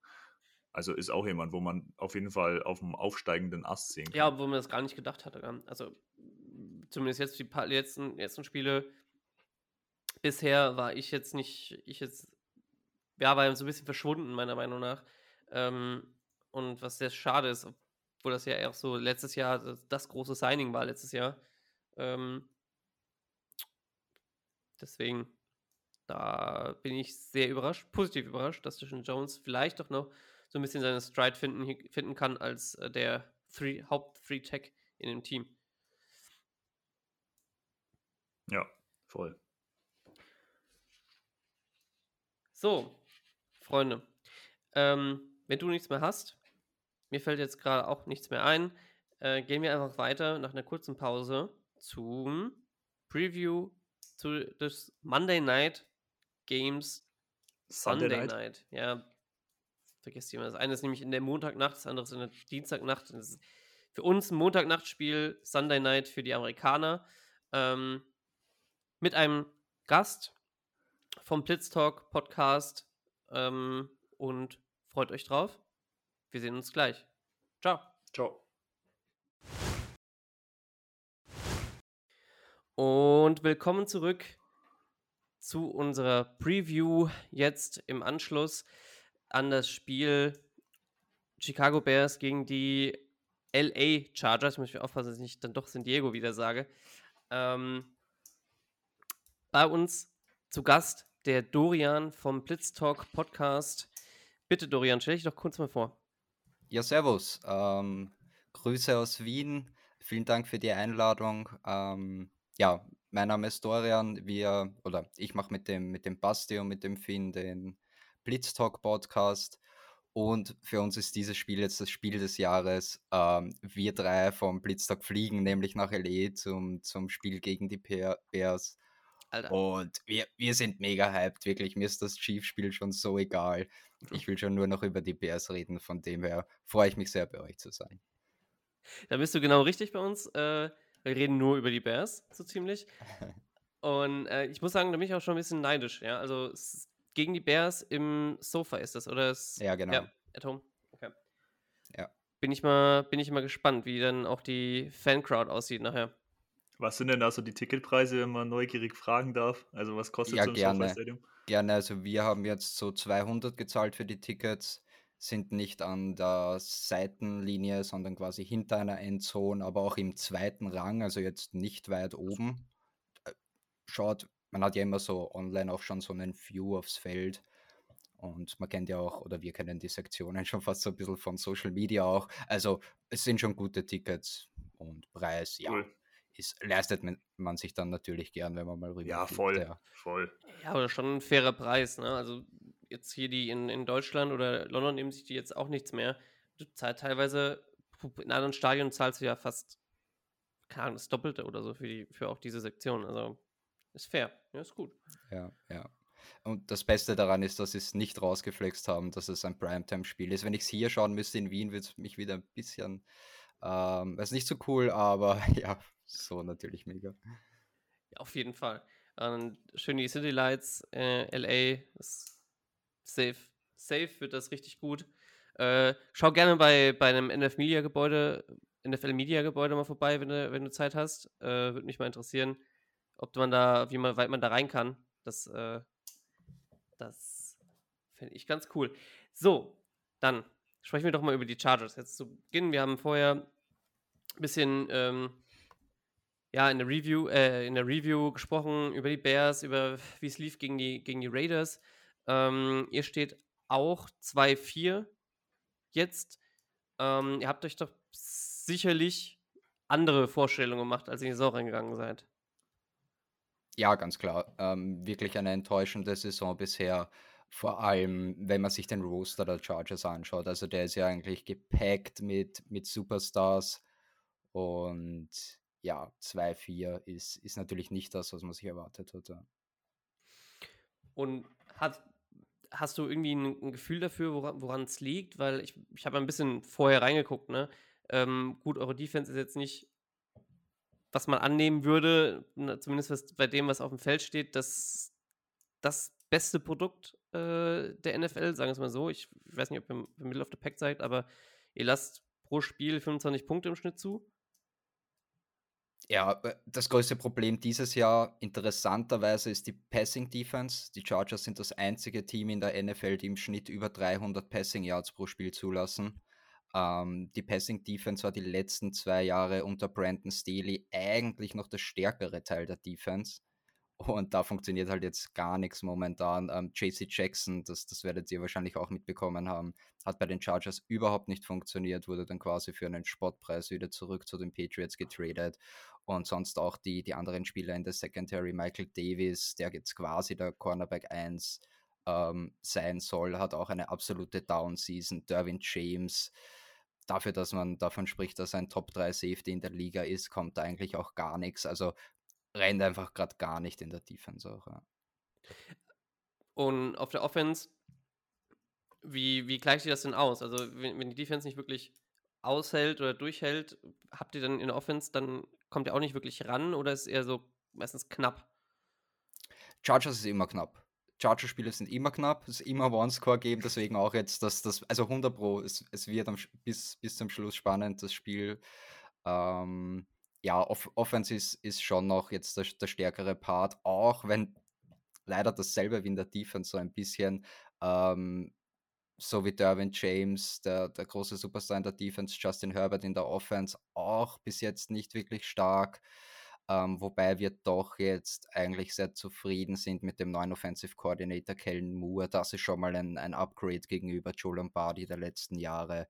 Also ist auch jemand, wo man auf jeden Fall auf dem aufsteigenden Ast sehen kann. Ja, wo man das gar nicht gedacht hatte. Also zumindest jetzt die letzten, letzten Spiele bisher war ich jetzt nicht, ich jetzt, ja, war so ein bisschen verschwunden, meiner Meinung nach. Ähm, und was sehr schade ist, obwohl das ja auch so letztes Jahr das, das große Signing war, letztes Jahr. Ähm, deswegen, da bin ich sehr überrascht, positiv überrascht, dass Justin Jones vielleicht doch noch so ein bisschen seine Stride finden, finden kann als äh, der Three, Haupt-Three-Tech in dem Team. Ja, voll. So, Freunde, ähm, wenn du nichts mehr hast, mir fällt jetzt gerade auch nichts mehr ein, äh, gehen wir einfach weiter nach einer kurzen Pause zum Preview zu des Monday Night Games Sunday, Sunday Night. Night. Ja, vergesst mal. Das eine ist nämlich in der Montagnacht, das andere ist in der Dienstagnacht. Für uns ein Montagnachtspiel, Sunday Night für die Amerikaner. Ähm, mit einem Gast vom Blitz Talk Podcast. Ähm, und freut euch drauf. Wir sehen uns gleich. Ciao. Ciao. Und willkommen zurück zu unserer Preview jetzt im Anschluss an das Spiel Chicago Bears gegen die LA Chargers. Ich muss mich aufpassen, dass ich nicht dann doch San Diego wieder sage. Ähm, bei uns zu Gast der Dorian vom Blitztalk Podcast. Bitte, Dorian, stell dich doch kurz mal vor. Ja, servus. Ähm, Grüße aus Wien. Vielen Dank für die Einladung. Ähm, ja, mein Name ist Dorian. Wir, oder ich mache mit dem, mit dem Basti und mit dem Finn den Blitztalk Podcast. Und für uns ist dieses Spiel jetzt das Spiel des Jahres. Ähm, wir drei vom Blitztalk fliegen nämlich nach LE zum, zum Spiel gegen die Bears. Alter. Und wir, wir sind mega hyped, wirklich. Mir ist das Chiefs-Spiel schon so egal. Ich will schon nur noch über die Bears reden, von dem her freue ich mich sehr, bei euch zu sein. Da bist du genau richtig bei uns. Äh, wir reden nur über die Bears, so ziemlich. Und äh, ich muss sagen, da bin ich auch schon ein bisschen neidisch. Ja? Also gegen die Bears im Sofa ist das, oder? Ist, ja, genau. Ja, at home. Okay. Ja. Bin ich, mal, bin ich mal gespannt, wie dann auch die Fancrowd aussieht nachher. Was sind denn da so die Ticketpreise, wenn man neugierig fragen darf? Also was kostet ja, so ein gerne. Stadium? Gerne, also wir haben jetzt so 200 gezahlt für die Tickets, sind nicht an der Seitenlinie, sondern quasi hinter einer Endzone, aber auch im zweiten Rang, also jetzt nicht weit oben. Äh, schaut, man hat ja immer so online auch schon so einen View aufs Feld. Und man kennt ja auch, oder wir kennen die Sektionen schon fast so ein bisschen von Social Media auch. Also es sind schon gute Tickets und Preis, ja. Cool ist, leistet man sich dann natürlich gern, wenn man mal rüber. Ja, voll, ja. voll. Ja, aber schon ein fairer Preis, ne? Also jetzt hier die in, in Deutschland oder London nehmen sich die jetzt auch nichts mehr. Du zahlst teilweise, in anderen Stadien zahlst du ja fast, keine Ahnung, das Doppelte oder so für, die, für auch diese Sektion. Also ist fair, ja, ist gut. Ja, ja. Und das Beste daran ist, dass sie es nicht rausgeflext haben, dass es ein Primetime-Spiel ist. Wenn ich es hier schauen müsste in Wien, würde es mich wieder ein bisschen, ähm, ist nicht so cool, aber ja, so natürlich mega. Ja, auf jeden Fall. Und schön die City Lights, äh, LA, ist safe. Safe wird das richtig gut. Äh, schau gerne bei, bei einem NF Media Gebäude, NFL Media Gebäude mal vorbei, wenn du, wenn du Zeit hast. Äh, Würde mich mal interessieren, ob man da, wie man, weit man da rein kann. Das, äh, das finde ich ganz cool. So, dann sprechen wir doch mal über die Chargers. Jetzt zu Beginn, wir haben vorher ein bisschen ähm, ja, in der Review, äh, in der Review gesprochen über die Bears, über wie es lief gegen die, gegen die Raiders. Ähm, ihr steht auch 2-4 jetzt. Ähm, ihr habt euch doch sicherlich andere Vorstellungen gemacht, als ihr in die Saison reingegangen seid. Ja, ganz klar. Ähm, wirklich eine enttäuschende Saison bisher. Vor allem, wenn man sich den Roster der Chargers anschaut. Also der ist ja eigentlich gepackt mit, mit Superstars. Und ja, 2-4 ist, ist natürlich nicht das, was man sich erwartet hatte. Und hat, hast du irgendwie ein, ein Gefühl dafür, woran es liegt? Weil ich, ich habe ein bisschen vorher reingeguckt, ne? Ähm, gut, eure Defense ist jetzt nicht, was man annehmen würde, zumindest was, bei dem, was auf dem Feld steht, das, das beste Produkt äh, der NFL, sagen wir es mal so. Ich, ich weiß nicht, ob ihr im Middle of the Pack seid, aber ihr lasst pro Spiel 25 Punkte im Schnitt zu. Ja, äh, das größte Problem dieses Jahr interessanterweise ist die Passing Defense. Die Chargers sind das einzige Team in der NFL, die im Schnitt über 300 Passing Yards pro Spiel zulassen. Ähm, die Passing Defense war die letzten zwei Jahre unter Brandon Staley eigentlich noch der stärkere Teil der Defense. Und da funktioniert halt jetzt gar nichts momentan. Ähm, JC Jackson, das, das werdet ihr wahrscheinlich auch mitbekommen haben, hat bei den Chargers überhaupt nicht funktioniert, wurde dann quasi für einen Spottpreis wieder zurück zu den Patriots getradet. Und sonst auch die, die anderen Spieler in der Secondary, Michael Davis, der jetzt quasi der Cornerback 1 ähm, sein soll, hat auch eine absolute Down-Season. Derwin James, dafür, dass man davon spricht, dass ein Top 3 Safety in der Liga ist, kommt da eigentlich auch gar nichts. Also rennt einfach gerade gar nicht in der Defense auch. Ja. Und auf der Offense, wie, wie gleicht ihr das denn aus? Also, wenn, wenn die Defense nicht wirklich aushält oder durchhält, habt ihr dann in der Offense, dann kommt ihr auch nicht wirklich ran oder ist es eher so meistens knapp? Chargers ist immer knapp. Chargers-Spiele sind immer knapp, es ist immer One-Score geben, deswegen auch jetzt, dass das, also 100 Pro, es, es wird am, bis, bis zum Schluss spannend, das Spiel. Ähm, ja, Off Offense ist, ist schon noch jetzt der, der stärkere Part, auch wenn leider dasselbe wie in der Defense so ein bisschen, ähm, so wie Derwin James, der, der große Superstar in der Defense, Justin Herbert in der Offense, auch bis jetzt nicht wirklich stark. Ähm, wobei wir doch jetzt eigentlich sehr zufrieden sind mit dem neuen Offensive Coordinator Kellen Moore. Das ist schon mal ein, ein Upgrade gegenüber Joe Lombardi der letzten Jahre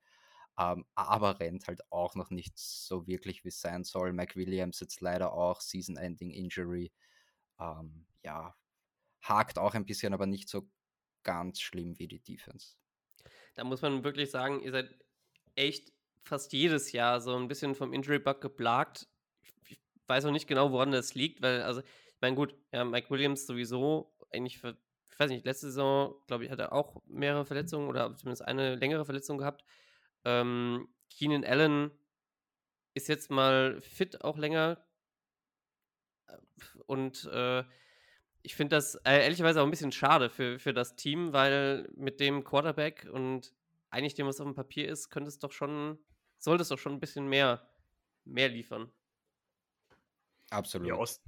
ähm, aber rennt halt auch noch nicht so wirklich, wie es sein soll. Mike Williams jetzt leider auch Season-Ending Injury. Ähm, ja, hakt auch ein bisschen, aber nicht so ganz schlimm wie die Defense. Da muss man wirklich sagen, ihr seid echt fast jedes Jahr so ein bisschen vom Injury-Bug geplagt. Ich weiß auch nicht genau, woran das liegt, weil, also, ich meine, gut, ja, Mike Williams sowieso eigentlich für, ich weiß nicht, letzte Saison, glaube ich, hat er auch mehrere Verletzungen oder zumindest eine längere Verletzung gehabt. Ähm, Keenan Allen ist jetzt mal fit auch länger. Und äh, ich finde das äh, ehrlicherweise auch ein bisschen schade für, für das Team, weil mit dem Quarterback und eigentlich dem, was auf dem Papier ist, könnte es doch schon, sollte es doch schon ein bisschen mehr, mehr liefern. Absolut. Ja, Ost,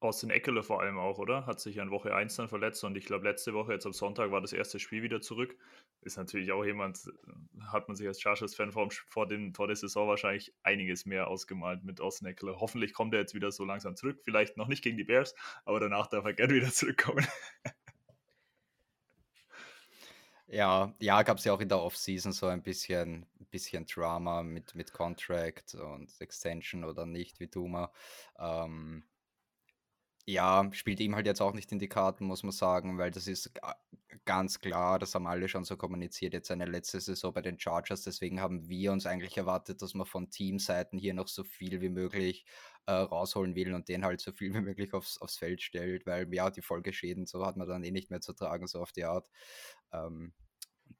Austin Eckele vor allem auch, oder? Hat sich an Woche 1 dann verletzt und ich glaube, letzte Woche, jetzt am Sonntag, war das erste Spiel wieder zurück. Ist natürlich auch jemand, hat man sich als Chargers-Fan vor, vor, vor der Saison wahrscheinlich einiges mehr ausgemalt mit Austin Eckele. Hoffentlich kommt er jetzt wieder so langsam zurück. Vielleicht noch nicht gegen die Bears, aber danach darf er gerne wieder zurückkommen. Ja, ja, gab es ja auch in der Offseason so ein bisschen, bisschen Drama mit, mit Contract und Extension oder nicht, wie Duma. Ähm, ja, spielt ihm halt jetzt auch nicht in die Karten, muss man sagen, weil das ist ganz klar, das haben alle schon so kommuniziert, jetzt seine letzte Saison bei den Chargers. Deswegen haben wir uns eigentlich erwartet, dass man von Teamseiten hier noch so viel wie möglich äh, rausholen will und den halt so viel wie möglich aufs, aufs Feld stellt, weil ja, die Folgeschäden, so hat man dann eh nicht mehr zu tragen, so auf die Art. Ähm,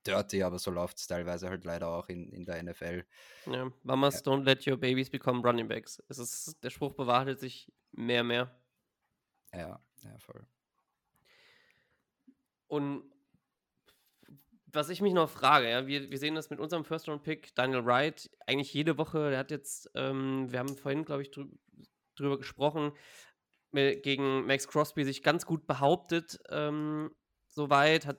dirty, aber so läuft es teilweise halt leider auch in, in der NFL. Ja, Mamas ja. don't let your babies become running backs. Es ist, der Spruch bewahrheitet sich mehr, mehr. Ja, ja, voll. Und was ich mich noch frage, ja, wir, wir sehen das mit unserem First-Round-Pick, Daniel Wright, eigentlich jede Woche, der hat jetzt, ähm, wir haben vorhin, glaube ich, drü drüber gesprochen, gegen Max Crosby sich ganz gut behauptet, ähm, soweit, hat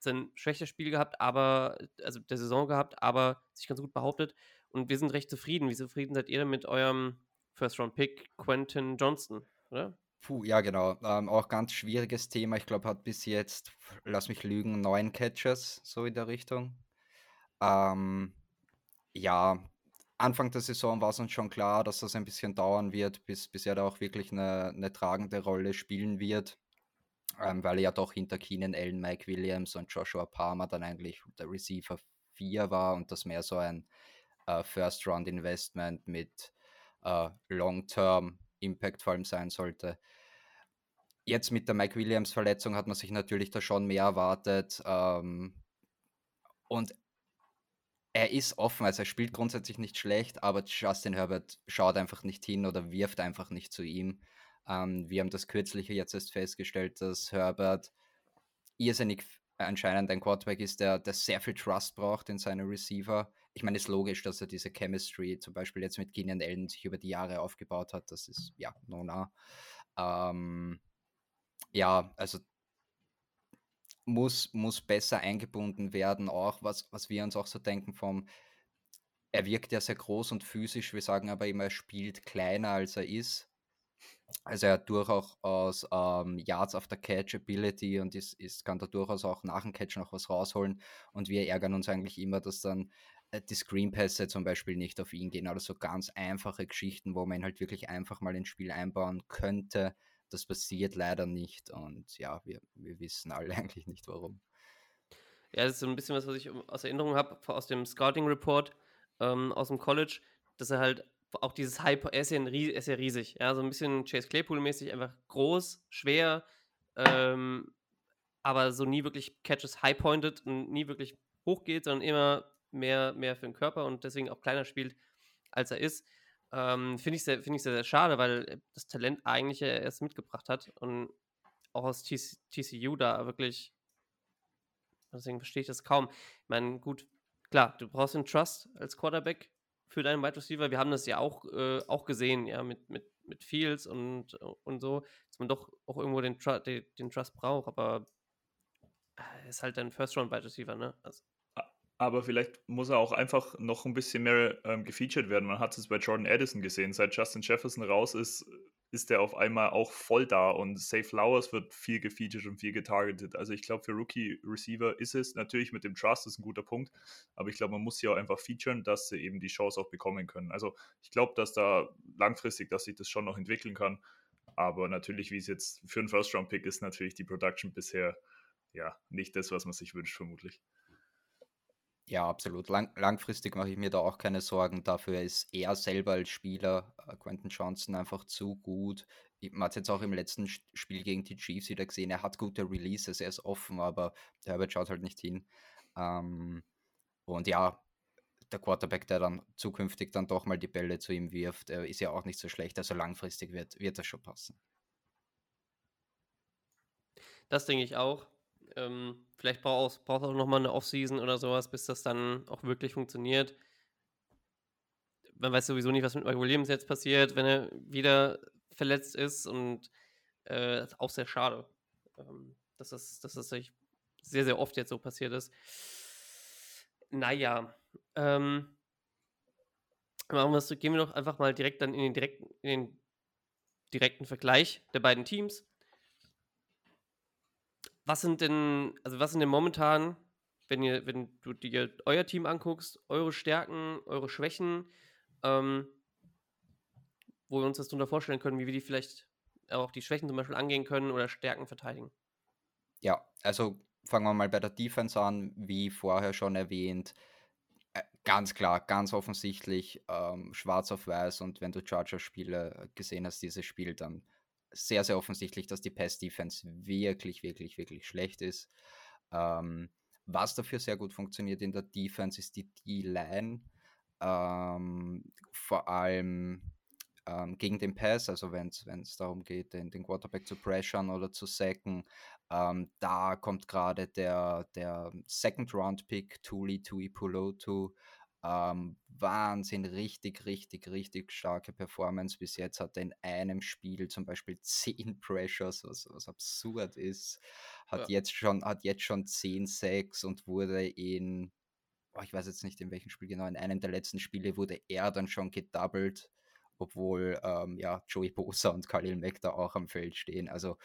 sein schlechtes Spiel gehabt, aber, also der Saison gehabt, aber sich ganz gut behauptet. Und wir sind recht zufrieden. Wie zufrieden seid ihr denn mit eurem First-Round-Pick, Quentin Johnston, oder? Puh, ja, genau. Ähm, auch ganz schwieriges Thema. Ich glaube, hat bis jetzt, lass mich lügen, neun Catches, so in der Richtung. Ähm, ja, Anfang der Saison war es uns schon klar, dass das ein bisschen dauern wird, bis, bis er da auch wirklich eine, eine tragende Rolle spielen wird. Ähm, weil er ja doch hinter Keenan Allen, Mike Williams und Joshua Palmer dann eigentlich der Receiver 4 war und das mehr so ein äh, First-Round-Investment mit äh, Long-Term Impact vor allem sein sollte. Jetzt mit der Mike Williams Verletzung hat man sich natürlich da schon mehr erwartet. Ähm, und er ist offen, also er spielt grundsätzlich nicht schlecht, aber Justin Herbert schaut einfach nicht hin oder wirft einfach nicht zu ihm. Ähm, wir haben das kürzliche jetzt erst festgestellt, dass Herbert irrsinnig anscheinend ein Quarterback ist, der, der sehr viel Trust braucht in seine Receiver. Ich meine, es ist logisch, dass er diese Chemistry zum Beispiel jetzt mit Keenan Allen sich über die Jahre aufgebaut hat. Das ist, ja, no, na. Ähm, ja, also muss, muss besser eingebunden werden, auch was, was wir uns auch so denken vom, er wirkt ja sehr groß und physisch, wir sagen aber immer, er spielt kleiner als er ist. Also er hat durchaus ähm, Yards after Catch Ability und ist, ist, kann da durchaus auch nach dem Catch noch was rausholen. Und wir ärgern uns eigentlich immer, dass dann die Screenpässe zum Beispiel nicht auf ihn gehen. Also so ganz einfache Geschichten, wo man halt wirklich einfach mal ins Spiel einbauen könnte. Das passiert leider nicht und ja, wir, wir wissen alle eigentlich nicht warum. Ja, das ist so ein bisschen was, was ich aus Erinnerung habe, aus dem Scouting Report ähm, aus dem College, dass er halt auch dieses Hype, er ist ja, ein, er ist ja riesig, ja, so ein bisschen Chase Claypool-mäßig, einfach groß, schwer, ähm, aber so nie wirklich Catches high-pointed und nie wirklich hochgeht, sondern immer mehr, mehr für den Körper und deswegen auch kleiner spielt, als er ist. Ähm, Finde ich, sehr, find ich sehr, sehr schade, weil das Talent eigentlich er erst mitgebracht hat und auch aus TC, TCU da wirklich, deswegen verstehe ich das kaum. Ich meine, gut, klar, du brauchst den Trust als Quarterback für deinen Wide Receiver. Wir haben das ja auch, äh, auch gesehen, ja, mit, mit, mit Fields und, und so, dass man doch auch irgendwo den, Tru den, den Trust braucht, aber er äh, ist halt ein First-Round-Wide Receiver, ne? Also, aber vielleicht muss er auch einfach noch ein bisschen mehr ähm, gefeatured werden. Man hat es bei Jordan Addison gesehen. Seit Justin Jefferson raus ist, ist er auf einmal auch voll da und Safe Flowers wird viel gefeatured und viel getargetet. Also ich glaube, für Rookie Receiver ist es natürlich mit dem Trust ist ein guter Punkt, aber ich glaube, man muss sie auch einfach featuren, dass sie eben die Chance auch bekommen können. Also ich glaube, dass da langfristig, dass sich das schon noch entwickeln kann. Aber natürlich, wie es jetzt für einen First-Round-Pick ist, natürlich die Production bisher ja nicht das, was man sich wünscht, vermutlich. Ja, absolut. Lang langfristig mache ich mir da auch keine Sorgen. Dafür ist er selber als Spieler, äh, Quentin Johnson, einfach zu gut. Man hat es jetzt auch im letzten Spiel gegen die Chiefs wieder gesehen. Er hat gute Releases, er ist offen, aber der Herbert schaut halt nicht hin. Ähm, und ja, der Quarterback, der dann zukünftig dann doch mal die Bälle zu ihm wirft, äh, ist ja auch nicht so schlecht. Also langfristig wird, wird das schon passen. Das denke ich auch. Ähm, vielleicht braucht es auch nochmal eine Offseason oder sowas, bis das dann auch wirklich funktioniert. Man weiß sowieso nicht, was mit Mike Williams jetzt passiert, wenn er wieder verletzt ist und äh, auch sehr schade, ähm, dass, das, dass das sehr, sehr oft jetzt so passiert ist. Naja, ähm, machen wir gehen wir doch einfach mal direkt dann in den direkten, in den direkten Vergleich der beiden Teams was sind denn, also was sind denn momentan, wenn ihr, wenn du dir euer Team anguckst, eure Stärken, eure Schwächen, ähm, wo wir uns das darunter vorstellen können, wie wir die vielleicht auch die Schwächen zum Beispiel angehen können oder Stärken verteidigen? Ja, also fangen wir mal bei der Defense an, wie vorher schon erwähnt. Äh, ganz klar, ganz offensichtlich ähm, schwarz auf weiß und wenn du Charger-Spiele gesehen hast, dieses Spiel, dann sehr, sehr offensichtlich, dass die Pass-Defense wirklich, wirklich, wirklich schlecht ist. Ähm, was dafür sehr gut funktioniert in der Defense ist die D-Line. Ähm, vor allem ähm, gegen den Pass, also wenn es darum geht, den, den Quarterback zu pressern oder zu sacken. Ähm, da kommt gerade der, der Second-Round-Pick Tuli Tui Pulotu ähm, Wahnsinn, richtig, richtig, richtig starke Performance bis jetzt. Hat er in einem Spiel zum Beispiel 10 Pressures, was, was absurd ist. Hat, ja. jetzt schon, hat jetzt schon 10 Sacks und wurde in, oh, ich weiß jetzt nicht in welchem Spiel genau, in einem der letzten Spiele wurde er dann schon gedoubled, obwohl ähm, ja, Joey Bosa und Khalil Mack da auch am Feld stehen. Also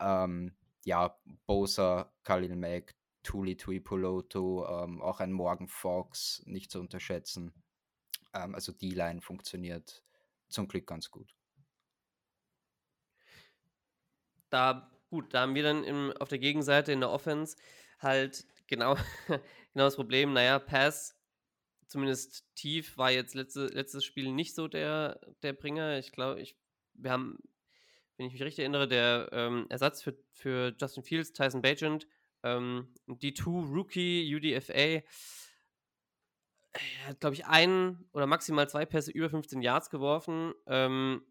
ähm, ja, Bosa, Khalil Mack, Tuli Tui Poloto, ähm, auch ein Morgan Fox nicht zu unterschätzen. ähm, also die Line funktioniert zum Glück ganz gut. Da, gut, da haben wir dann im, auf der Gegenseite in der Offense halt genau, genau das Problem, naja, Pass, zumindest tief, war jetzt letzte, letztes Spiel nicht so der, der Bringer. Ich glaube, ich, wir haben, wenn ich mich richtig erinnere, der ähm, Ersatz für, für Justin Fields, Tyson Bagent, ähm, D2 Rookie, UDFA, hat, glaube ich, einen oder maximal zwei Pässe über 15 Yards geworfen. Ähm,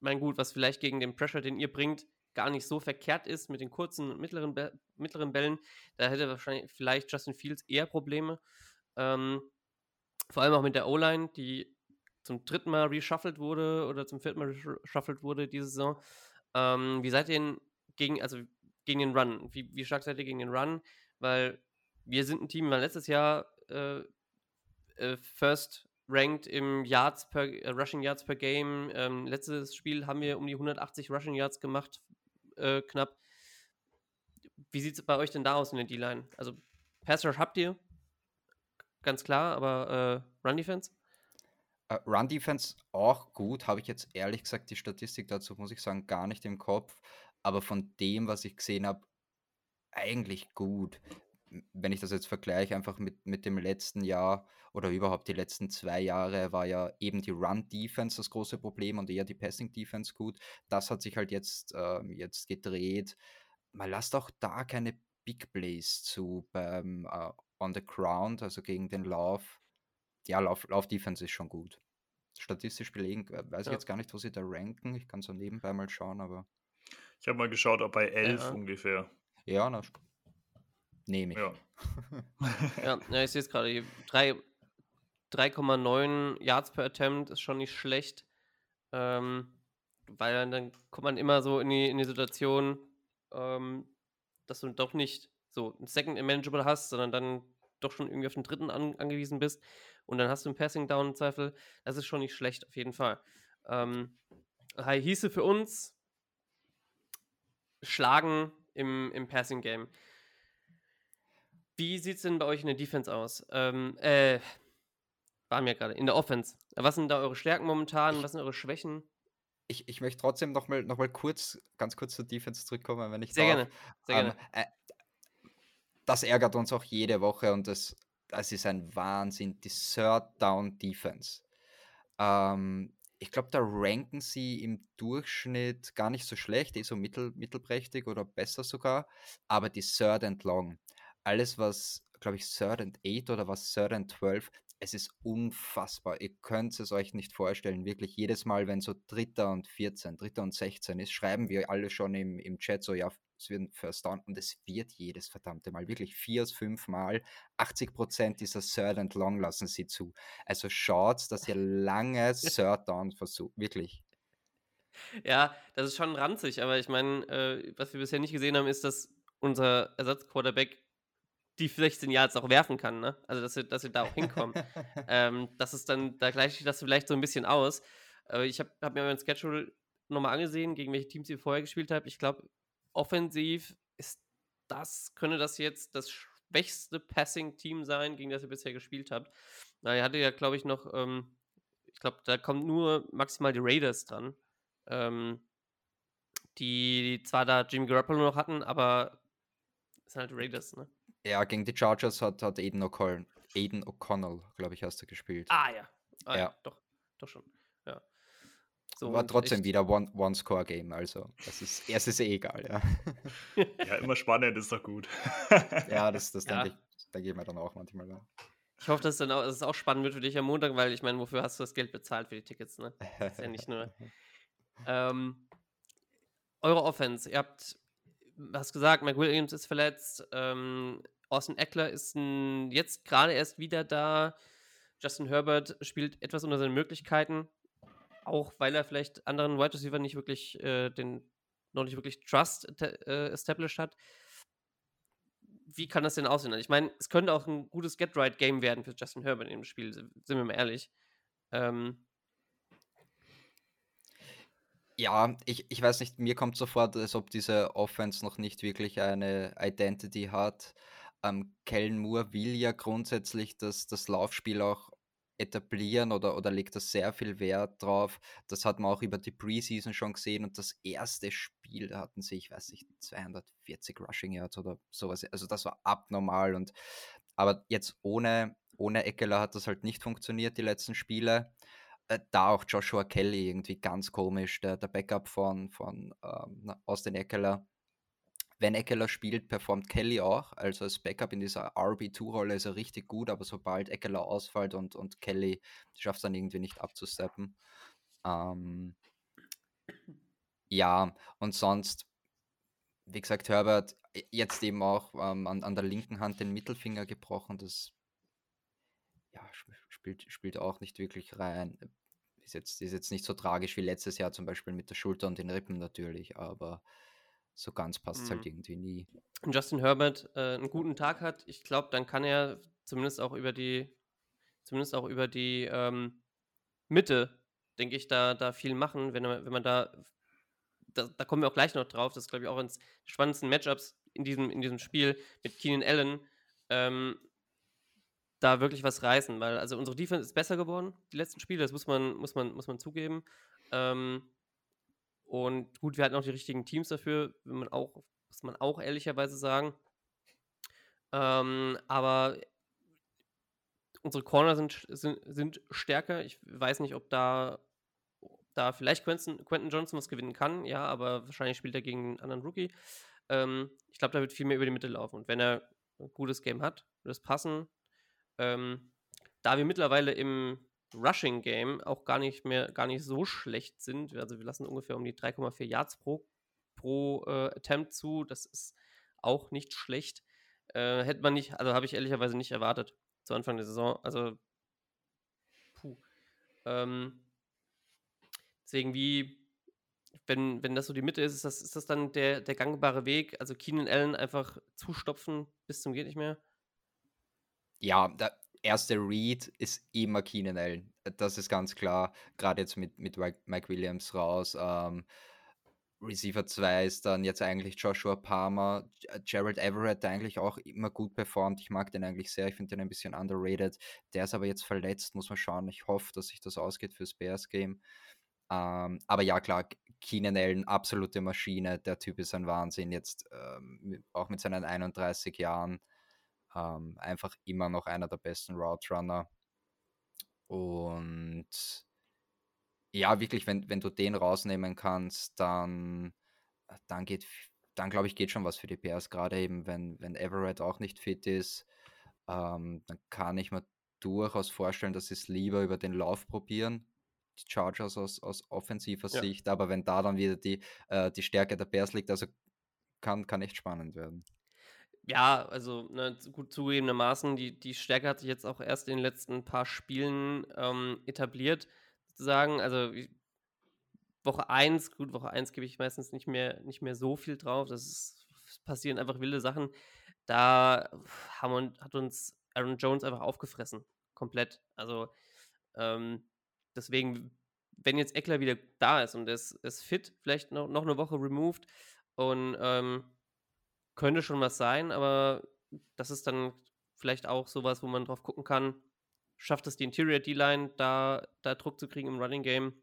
mein gut, was vielleicht gegen den Pressure, den ihr bringt, gar nicht so verkehrt ist mit den kurzen und mittleren, Be mittleren Bällen. Da hätte wahrscheinlich vielleicht Justin Fields eher Probleme. Ähm, vor allem auch mit der O-Line, die zum dritten Mal reshuffled wurde oder zum vierten Mal reshuffled wurde diese Saison. Ähm, wie seid ihr denn gegen, also gegen den Run? Wie, wie stark seid ihr gegen den Run? Weil wir sind ein Team, weil letztes Jahr äh, äh, First ranked im Yards per äh, Rushing Yards per Game. Ähm, letztes Spiel haben wir um die 180 Rushing Yards gemacht, äh, knapp. Wie sieht es bei euch denn da aus in der D-Line? Also Pass Rush habt ihr, ganz klar, aber äh, Run Defense? Uh, Run Defense auch gut, habe ich jetzt ehrlich gesagt die Statistik dazu, muss ich sagen, gar nicht im Kopf. Aber von dem, was ich gesehen habe, eigentlich gut wenn ich das jetzt vergleiche, einfach mit, mit dem letzten Jahr oder überhaupt die letzten zwei Jahre, war ja eben die Run-Defense das große Problem und eher die Passing-Defense gut. Das hat sich halt jetzt, ähm, jetzt gedreht. Man lasst auch da keine Big Plays zu beim äh, On the Ground, also gegen den Lauf. Ja, Lauf, Lauf-Defense ist schon gut. Statistisch belegen, äh, weiß ja. ich jetzt gar nicht, wo sie da ranken. Ich kann so nebenbei mal schauen, aber. Ich habe mal geschaut, ob bei 11 ja. ungefähr. Ja, na, Nehme ich. Ja. ja, ja, ich sehe es gerade. 3,9 Yards per Attempt ist schon nicht schlecht. Ähm, weil dann kommt man immer so in die, in die Situation, ähm, dass du doch nicht so ein Second Manageable hast, sondern dann doch schon irgendwie auf den dritten an, angewiesen bist. Und dann hast du einen Passing Down im Zweifel. Das ist schon nicht schlecht, auf jeden Fall. Ähm, hieße für uns schlagen im, im Passing Game. Wie sieht es denn bei euch in der Defense aus? Ähm, äh, waren wir gerade, in der Offense. Was sind da eure Stärken momentan? Was sind eure Schwächen? Ich, ich möchte trotzdem nochmal noch mal kurz, ganz kurz zur Defense zurückkommen, wenn ich Sehr darf. gerne. Sehr ähm, äh, das ärgert uns auch jede Woche und das, das ist ein Wahnsinn. Die Third Down Defense. Ähm, ich glaube, da ranken sie im Durchschnitt gar nicht so schlecht, eh so mittel, mittelprächtig oder besser sogar, aber die Third and Long alles, was, glaube ich, Third and Eight oder was Third and 12, es ist unfassbar. Ihr könnt es euch nicht vorstellen. Wirklich jedes Mal, wenn so Dritter und 14, Dritter und 16 ist, schreiben wir alle schon im, im Chat so, ja, es wird ein First Down und es wird jedes verdammte Mal, wirklich vier bis fünf Mal, 80 Prozent dieser Third and Long lassen sie zu. Also schaut, dass ihr lange Third Down versucht, wirklich. Ja, das ist schon ranzig, aber ich meine, äh, was wir bisher nicht gesehen haben, ist, dass unser Ersatzquarterback die 16 Yards auch werfen kann, ne? Also, dass sie, dass sie da auch hinkommen. ähm, das ist dann, da gleicht sich das vielleicht so ein bisschen aus. Aber ich habe hab mir mein Schedule nochmal angesehen, gegen welche Teams ihr vorher gespielt habt. Ich glaube, offensiv ist das, könnte das jetzt das schwächste Passing-Team sein, gegen das ihr bisher gespielt habt. Na, ihr hattet ja, glaube ich, noch, ähm, ich glaube, da kommt nur maximal die Raiders dran. Ähm, die zwar da Jimmy Garoppolo noch hatten, aber es sind halt Raiders, ne? Ja, gegen die Chargers hat, hat Aiden O'Connell, Aiden O'Connell, glaube ich, hast du gespielt. Ah ja. Ah, ja. Ja. Doch, doch schon. So, War trotzdem echt, wieder One- One-Score-Game, also das ist, es ist eh egal, ja. Ja, immer spannend, ist doch gut. ja, das, das Ja. denke ich, da gehen wir dann auch manchmal. Ja. Ich hoffe, dass, dann auch, dass es auch spannend wird für dich am Montag, weil ich meine, wofür hast du das Geld bezahlt für die Tickets, ne? ist ja nicht nur. Ähm, eure Offense, ihr habt, hast gesagt, Mike Williams ist verletzt, ähm, Austin Eckler ist ein, jetzt gerade erst wieder da. Justin Herbert spielt etwas unter seinen Möglichkeiten, auch weil er vielleicht anderen Wide Receiver nicht wirklich äh, den noch nicht wirklich Trust äh, established hat. Wie kann das denn aussehen? Ich meine, es könnte auch ein gutes Get-Right-Game werden für Justin Herbert im Spiel, sind wir mal ehrlich. Ähm, Ja, ich, ich weiß nicht, mir kommt so vor, als ob diese Offense noch nicht wirklich eine Identity hat. Ähm, Kellen Moore will ja grundsätzlich das, das Laufspiel auch etablieren oder, oder legt er sehr viel Wert drauf. Das hat man auch über die Preseason schon gesehen und das erste Spiel, da hatten sie, ich weiß nicht, 240 Rushing Yards oder sowas. Also das war abnormal und aber jetzt ohne, ohne Eckler hat das halt nicht funktioniert, die letzten Spiele. Äh, da auch Joshua Kelly irgendwie ganz komisch, der, der Backup von, von ähm, Austin Eckler wenn Eckler spielt, performt Kelly auch. Also als Backup in dieser RB2-Rolle ist er richtig gut, aber sobald Eckler ausfällt und, und Kelly schafft es dann irgendwie nicht abzusteppen. Ähm, ja, und sonst, wie gesagt, Herbert jetzt eben auch ähm, an, an der linken Hand den Mittelfinger gebrochen. Das ja, spielt, spielt auch nicht wirklich rein. Ist jetzt, ist jetzt nicht so tragisch wie letztes Jahr zum Beispiel mit der Schulter und den Rippen natürlich, aber so ganz passt es halt mhm. halt irgendwie nie. Wenn Justin Herbert äh, einen guten Tag hat, ich glaube, dann kann er zumindest auch über die, zumindest auch über die ähm, Mitte, denke ich, da, da viel machen, wenn, wenn man da, da, da kommen wir auch gleich noch drauf, das ist, glaube ich, auch eines der spannendsten Matchups in diesem, in diesem Spiel mit Keenan Allen, ähm, da wirklich was reißen, weil also unsere Defense ist besser geworden, die letzten Spiele, das muss man, muss man, muss man zugeben. Ähm, und gut, wir hatten auch die richtigen Teams dafür, wenn man auch, muss man auch ehrlicherweise sagen. Ähm, aber unsere Corner sind, sind, sind stärker. Ich weiß nicht, ob da, da vielleicht Quentin, Quentin Johnson was gewinnen kann, ja, aber wahrscheinlich spielt er gegen einen anderen Rookie. Ähm, ich glaube, da wird viel mehr über die Mitte laufen. Und wenn er ein gutes Game hat, wird es passen. Ähm, da wir mittlerweile im Rushing Game auch gar nicht mehr, gar nicht so schlecht sind. Also wir lassen ungefähr um die 3,4 Yards pro, pro äh, Attempt zu. Das ist auch nicht schlecht. Äh, hätte man nicht, also habe ich ehrlicherweise nicht erwartet zu Anfang der Saison. Also, puh. Ähm, deswegen, wie, wenn, wenn das so die Mitte ist, ist das, ist das dann der, der gangbare Weg? Also Keenan Allen einfach zustopfen bis zum geht nicht mehr? Ja, da, erste Read ist immer Keenan Allen. Das ist ganz klar. Gerade jetzt mit, mit Mike Williams raus. Ähm, Receiver 2 ist dann jetzt eigentlich Joshua Palmer. Gerald Everett, der eigentlich auch immer gut performt. Ich mag den eigentlich sehr. Ich finde den ein bisschen underrated. Der ist aber jetzt verletzt, muss man schauen. Ich hoffe, dass sich das ausgeht fürs Bears-Game. Ähm, aber ja, klar, Keenan Allen, absolute Maschine. Der Typ ist ein Wahnsinn. Jetzt ähm, auch mit seinen 31 Jahren. Ähm, einfach immer noch einer der besten Route Runner. Und ja, wirklich, wenn, wenn du den rausnehmen kannst, dann, dann geht, dann glaube ich, geht schon was für die Bears, gerade eben, wenn, wenn Everett auch nicht fit ist, ähm, dann kann ich mir durchaus vorstellen, dass sie es lieber über den Lauf probieren, die Chargers aus, aus offensiver ja. Sicht, aber wenn da dann wieder die, äh, die Stärke der Bears liegt, also kann, kann echt spannend werden. Ja, also ne, gut zugegebenermaßen, die, die Stärke hat sich jetzt auch erst in den letzten paar Spielen ähm, etabliert, sozusagen. Also Woche 1, gut, Woche 1 gebe ich meistens nicht mehr, nicht mehr so viel drauf. Das ist, passieren einfach wilde Sachen. Da haben, hat uns Aaron Jones einfach aufgefressen. Komplett. Also ähm, deswegen, wenn jetzt Eckler wieder da ist und es ist fit, vielleicht noch, noch eine Woche removed und ähm, könnte schon was sein, aber das ist dann vielleicht auch sowas, wo man drauf gucken kann, schafft es die Interior D-Line, da, da Druck zu kriegen im Running Game.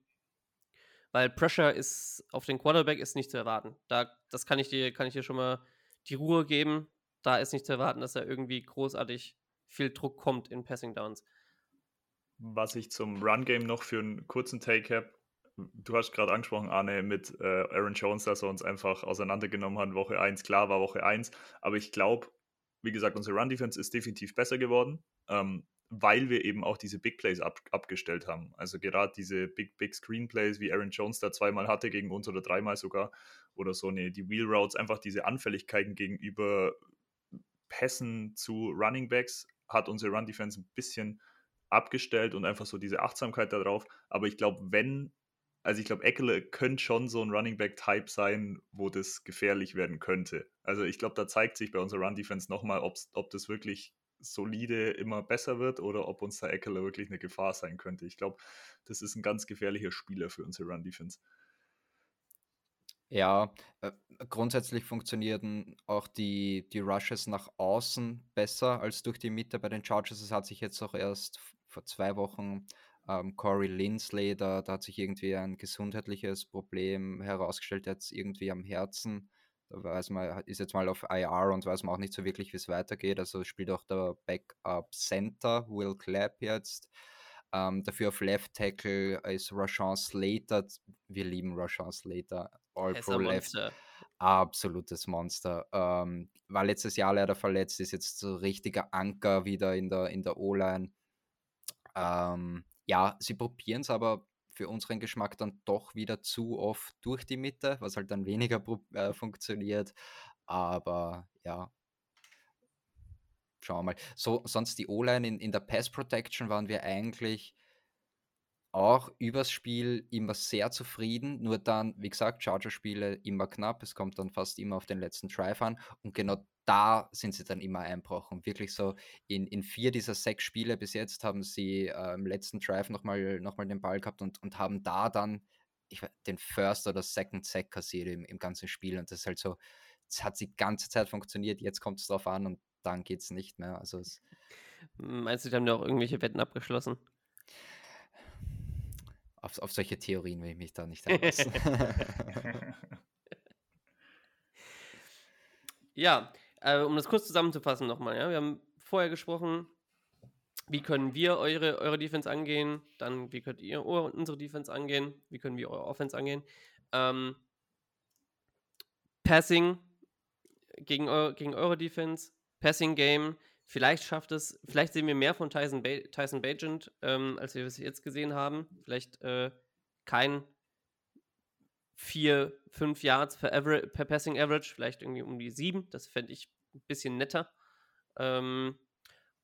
Weil Pressure ist auf den Quarterback ist nicht zu erwarten. Da, das kann ich dir, kann ich dir schon mal die Ruhe geben. Da ist nicht zu erwarten, dass er irgendwie großartig viel Druck kommt in Passing Downs. Was ich zum Run Game noch für einen kurzen Take habe, du hast gerade angesprochen, Arne, mit äh, Aaron Jones, dass er uns einfach auseinandergenommen hat, Woche 1. Klar war Woche 1, aber ich glaube, wie gesagt, unsere Run-Defense ist definitiv besser geworden, ähm, weil wir eben auch diese Big Plays ab, abgestellt haben. Also gerade diese Big, Big Screen Plays, wie Aaron Jones da zweimal hatte gegen uns oder dreimal sogar, oder so eine, die Wheel Routes, einfach diese Anfälligkeiten gegenüber Pässen zu Running Backs hat unsere Run-Defense ein bisschen abgestellt und einfach so diese Achtsamkeit darauf. Aber ich glaube, wenn also ich glaube, Eckele könnte schon so ein Running Back-Type sein, wo das gefährlich werden könnte. Also ich glaube, da zeigt sich bei unserer Run-Defense nochmal, ob das wirklich solide immer besser wird oder ob uns der Eckele wirklich eine Gefahr sein könnte. Ich glaube, das ist ein ganz gefährlicher Spieler für unsere Run-Defense. Ja, äh, grundsätzlich funktionierten auch die, die Rushes nach außen besser als durch die Mitte bei den Chargers. Es hat sich jetzt auch erst vor zwei Wochen. Ähm, Corey Lindsley, da, da hat sich irgendwie ein gesundheitliches Problem herausgestellt, jetzt irgendwie am Herzen. Da weiß man, ist jetzt mal auf IR und weiß man auch nicht so wirklich, wie es weitergeht. Also spielt auch der Backup Center, Will Clapp jetzt. Ähm, dafür auf Left Tackle ist Rashawn Slater. Wir lieben Rashawn Slater. All Pro Left. Absolutes Monster. Ähm, war letztes Jahr leider verletzt, ist jetzt so richtiger Anker wieder in der, in der O-Line. Ähm, ja, sie probieren es aber für unseren Geschmack dann doch wieder zu oft durch die Mitte, was halt dann weniger äh, funktioniert. Aber ja, schauen wir mal. So, sonst die O-Line in, in der Pass Protection waren wir eigentlich auch übers Spiel immer sehr zufrieden. Nur dann, wie gesagt, Charger-Spiele immer knapp. Es kommt dann fast immer auf den letzten Drive an. Und genau da sind sie dann immer einbrochen. Wirklich so in, in vier dieser sechs Spiele bis jetzt haben sie äh, im letzten Drive nochmal noch mal den Ball gehabt und, und haben da dann ich, den First oder Second Sack kassiert im, im ganzen Spiel. Und das ist halt so, es hat die ganze Zeit funktioniert, jetzt kommt es drauf an und dann geht es nicht mehr. Also es, Meinst du, die haben da auch irgendwelche Wetten abgeschlossen? Auf, auf solche Theorien will ich mich da nicht einlassen. ja, äh, um das kurz zusammenzufassen nochmal, ja, wir haben vorher gesprochen, wie können wir eure, eure Defense angehen, dann wie könnt ihr unsere Defense angehen, wie können wir eure Offense angehen. Ähm, Passing gegen, eu gegen eure Defense, Passing Game, vielleicht schafft es, vielleicht sehen wir mehr von Tyson, ba Tyson Bagent, ähm, als wir es jetzt gesehen haben. Vielleicht äh, kein 4, 5 Yards per, per, Passing Average, vielleicht irgendwie um die 7. Das fände ich ein bisschen netter. Ähm,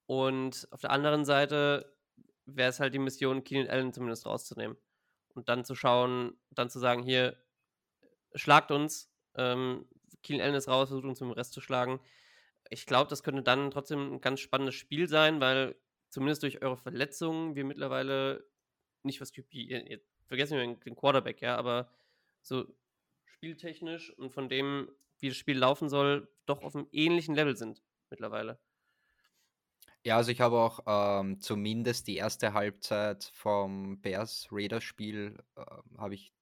und auf der anderen Seite wäre es halt die Mission, Keenan Allen zumindest rauszunehmen. Und dann zu schauen, dann zu sagen, hier, schlagt uns, ähm, Keenan Allen ist raus, versucht uns mit dem Rest zu schlagen ich glaube, das könnte dann trotzdem ein ganz spannendes Spiel sein, weil zumindest durch eure Verletzungen wir mittlerweile nicht was QP, vergessen wir den Quarterback, ja, aber so spieltechnisch und von dem, wie das Spiel laufen soll, doch auf einem ähnlichen Level sind mittlerweile. Ja, also ich habe auch ähm, zumindest die erste Halbzeit vom Bears Raiders Spiel äh, habe ich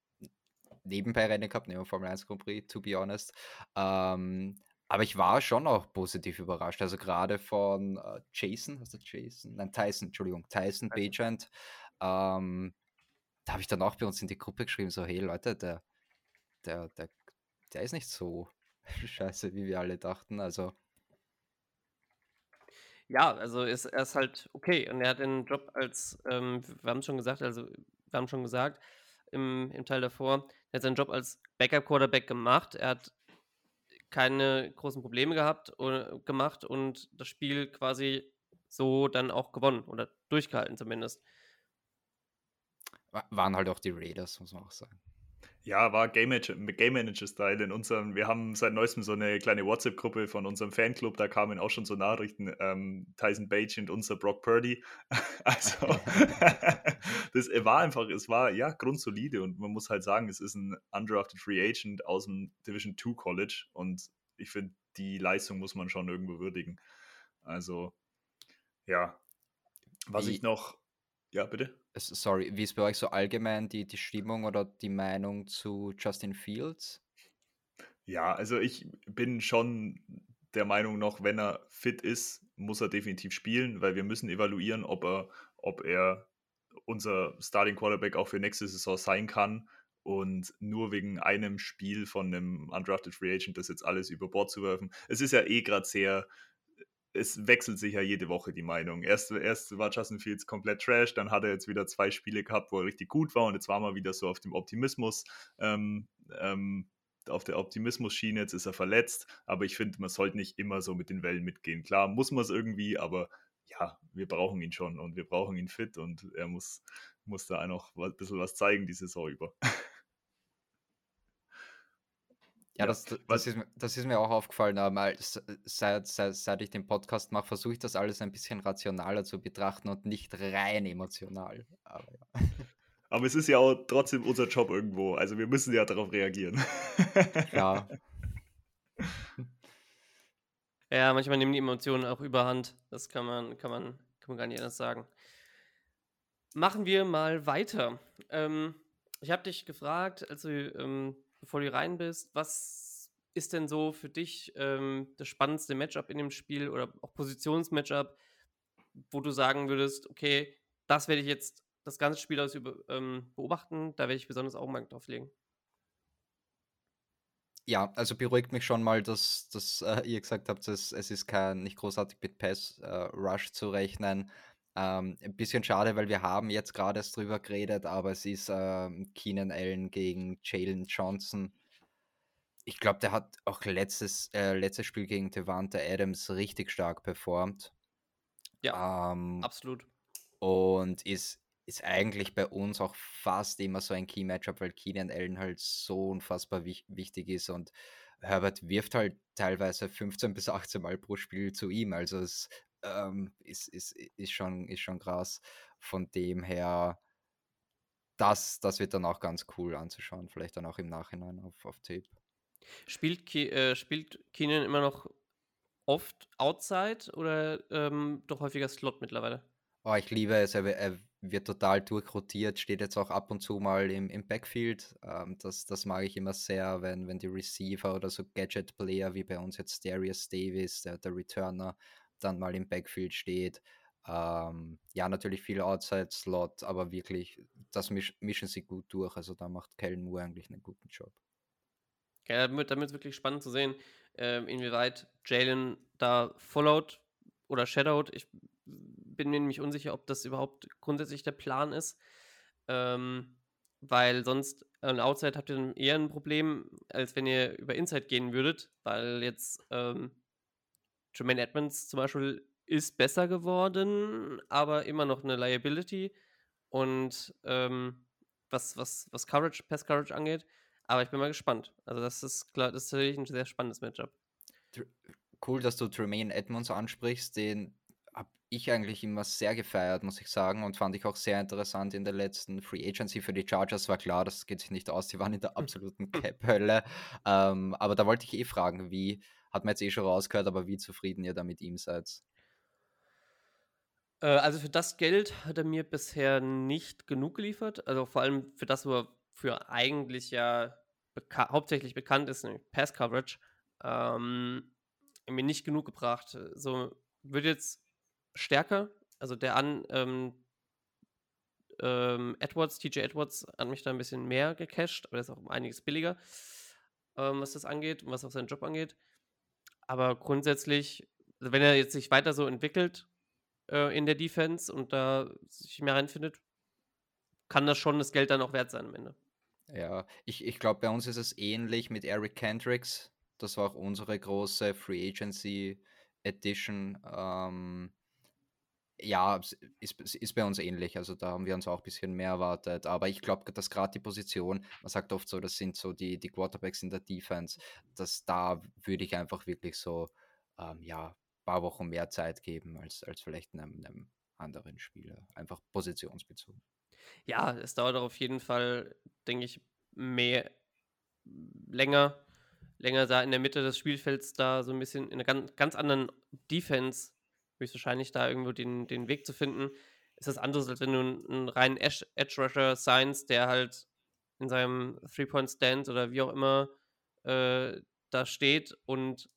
nebenbei Rennen gehabt, neben Formel 1 Grand Prix, to be honest. Ähm, aber ich war schon auch positiv überrascht. Also gerade von äh, Jason, hast du Jason? Nein, Tyson, Entschuldigung, Tyson Bajent. Ähm, da habe ich dann auch bei uns in die Gruppe geschrieben, so, hey Leute, der, der, der, der ist nicht so scheiße, wie wir alle dachten. Also. Ja, also ist er ist halt okay. Und er hat den Job als, ähm, wir haben schon gesagt, also wir haben schon gesagt, im, im Teil davor, er hat seinen Job als Backup-Quarterback gemacht. Er hat keine großen Probleme gehabt oder gemacht und das Spiel quasi so dann auch gewonnen oder durchgehalten zumindest. Waren halt auch die Raiders, muss man auch sagen. Ja, war Game Manager-Style in unserem, wir haben seit neuestem so eine kleine WhatsApp-Gruppe von unserem Fanclub, da kamen auch schon so Nachrichten, ähm, Tyson Bage und unser Brock Purdy. also, das war einfach, es war ja grundsolide und man muss halt sagen, es ist ein undrafted Free Agent aus dem Division 2 College und ich finde, die Leistung muss man schon irgendwo würdigen. Also, ja. Was Wie, ich noch ja, bitte. Sorry, wie ist bei euch so allgemein die, die Stimmung oder die Meinung zu Justin Fields? Ja, also ich bin schon der Meinung noch, wenn er fit ist, muss er definitiv spielen, weil wir müssen evaluieren, ob er, ob er unser Starting Quarterback auch für nächste Saison sein kann. Und nur wegen einem Spiel von einem Undrafted Free Agent das jetzt alles über Bord zu werfen. Es ist ja eh gerade sehr es wechselt sich ja jede Woche die Meinung. Erst, erst war Justin Fields komplett trash, dann hat er jetzt wieder zwei Spiele gehabt, wo er richtig gut war und jetzt war man wieder so auf dem Optimismus, ähm, ähm, auf der Optimismus-Schiene, jetzt ist er verletzt, aber ich finde, man sollte nicht immer so mit den Wellen mitgehen. Klar, muss man es irgendwie, aber ja, wir brauchen ihn schon und wir brauchen ihn fit und er muss, muss da noch ein bisschen was zeigen die Saison über. Ja, das, das, ist, das ist mir auch aufgefallen. Aber seit, seit, seit ich den Podcast mache, versuche ich das alles ein bisschen rationaler zu betrachten und nicht rein emotional. Aber, ja. aber es ist ja auch trotzdem unser Job irgendwo. Also wir müssen ja darauf reagieren. Ja. Ja, manchmal nehmen die Emotionen auch überhand. Das kann man, kann man, kann man gar nicht anders sagen. machen wir mal weiter. Ähm, ich habe dich gefragt, also ähm, bevor du rein bist, was ist denn so für dich ähm, das spannendste Matchup in dem Spiel oder auch Positionsmatchup, wo du sagen würdest, okay, das werde ich jetzt das ganze Spiel aus über, ähm, beobachten, da werde ich besonders Augenmerk drauf legen. Ja, also beruhigt mich schon mal, dass, dass äh, ihr gesagt habt, dass es ist kein nicht großartig mit Pass äh, Rush zu rechnen. Ähm, ein bisschen schade, weil wir haben jetzt gerade erst drüber geredet, aber es ist ähm, Keenan Allen gegen Jalen Johnson. Ich glaube, der hat auch letztes, äh, letztes Spiel gegen Devante Adams richtig stark performt. Ja, Ähm, absolut. und ist, ist eigentlich bei uns auch fast immer so ein Key-Matchup, weil Keenan Allen halt so unfassbar wich wichtig ist und Herbert wirft halt teilweise 15 bis 18 Mal pro Spiel zu ihm. Also es ähm, ist, ist, ist, schon, ist schon krass. Von dem her, das, das wird dann auch ganz cool anzuschauen, vielleicht dann auch im Nachhinein auf, auf Tape. Spielt, Ke äh, spielt Keenan immer noch oft Outside oder ähm, doch häufiger Slot mittlerweile? Oh, ich liebe es, er, er wird total durchrotiert, steht jetzt auch ab und zu mal im, im Backfield. Ähm, das, das mag ich immer sehr, wenn, wenn die Receiver oder so Gadget-Player wie bei uns jetzt Darius Davis, der, der Returner, dann mal im Backfield steht. Ähm, ja, natürlich viel Outside-Slot, aber wirklich, das misch, mischen sie gut durch. Also da macht Kellen Moore eigentlich einen guten Job. Ja, damit, damit ist wirklich spannend zu sehen, ähm, inwieweit Jalen da followed oder shadowed. Ich bin mir nämlich unsicher, ob das überhaupt grundsätzlich der Plan ist. Ähm, weil sonst an Outside habt ihr dann eher ein Problem, als wenn ihr über Inside gehen würdet, weil jetzt ähm, Jermaine Edmonds zum Beispiel ist besser geworden, aber immer noch eine Liability. Und ähm, was, was, was Coverage, Pass Coverage angeht. Aber ich bin mal gespannt. Also, das ist klar, das ist natürlich ein sehr spannendes Matchup. Cool, dass du Tremaine Edmonds ansprichst. Den habe ich eigentlich immer sehr gefeiert, muss ich sagen, und fand ich auch sehr interessant in der letzten Free Agency für die Chargers. War klar, das geht sich nicht aus, die waren in der absoluten Cap-Hölle. Ähm, aber da wollte ich eh fragen, wie, hat man jetzt eh schon rausgehört, aber wie zufrieden ihr da mit ihm seid? Äh, also für das Geld hat er mir bisher nicht genug geliefert. Also vor allem für das, wo er für eigentlich ja beka hauptsächlich bekannt ist, nämlich Pass Coverage, ähm, mir nicht genug gebracht. So wird jetzt stärker. Also der an ähm, ähm, Edwards, TJ Edwards, hat mich da ein bisschen mehr gecached, aber der ist auch einiges billiger, ähm, was das angeht und was auch seinen Job angeht. Aber grundsätzlich, also wenn er jetzt sich weiter so entwickelt äh, in der Defense und da sich mehr reinfindet, kann das schon das Geld dann auch wert sein am Ende. Ja, ich, ich glaube, bei uns ist es ähnlich mit Eric Kendricks. Das war auch unsere große Free Agency Edition. Ähm, ja, ist, ist bei uns ähnlich. Also da haben wir uns auch ein bisschen mehr erwartet. Aber ich glaube, dass gerade die Position, man sagt oft so, das sind so die, die Quarterbacks in der Defense, dass da würde ich einfach wirklich so, ähm, ja, ein paar Wochen mehr Zeit geben als, als vielleicht einem, einem anderen Spieler. Einfach positionsbezogen. Ja, es dauert auf jeden Fall, denke ich, mehr, länger, länger da in der Mitte des Spielfelds da so ein bisschen in einer ganz, ganz anderen Defense höchstwahrscheinlich da irgendwo den, den Weg zu finden. Ist das anders, als wenn du einen, einen reinen Edge-Rusher signst, der halt in seinem Three-Point-Stand oder wie auch immer äh, da steht und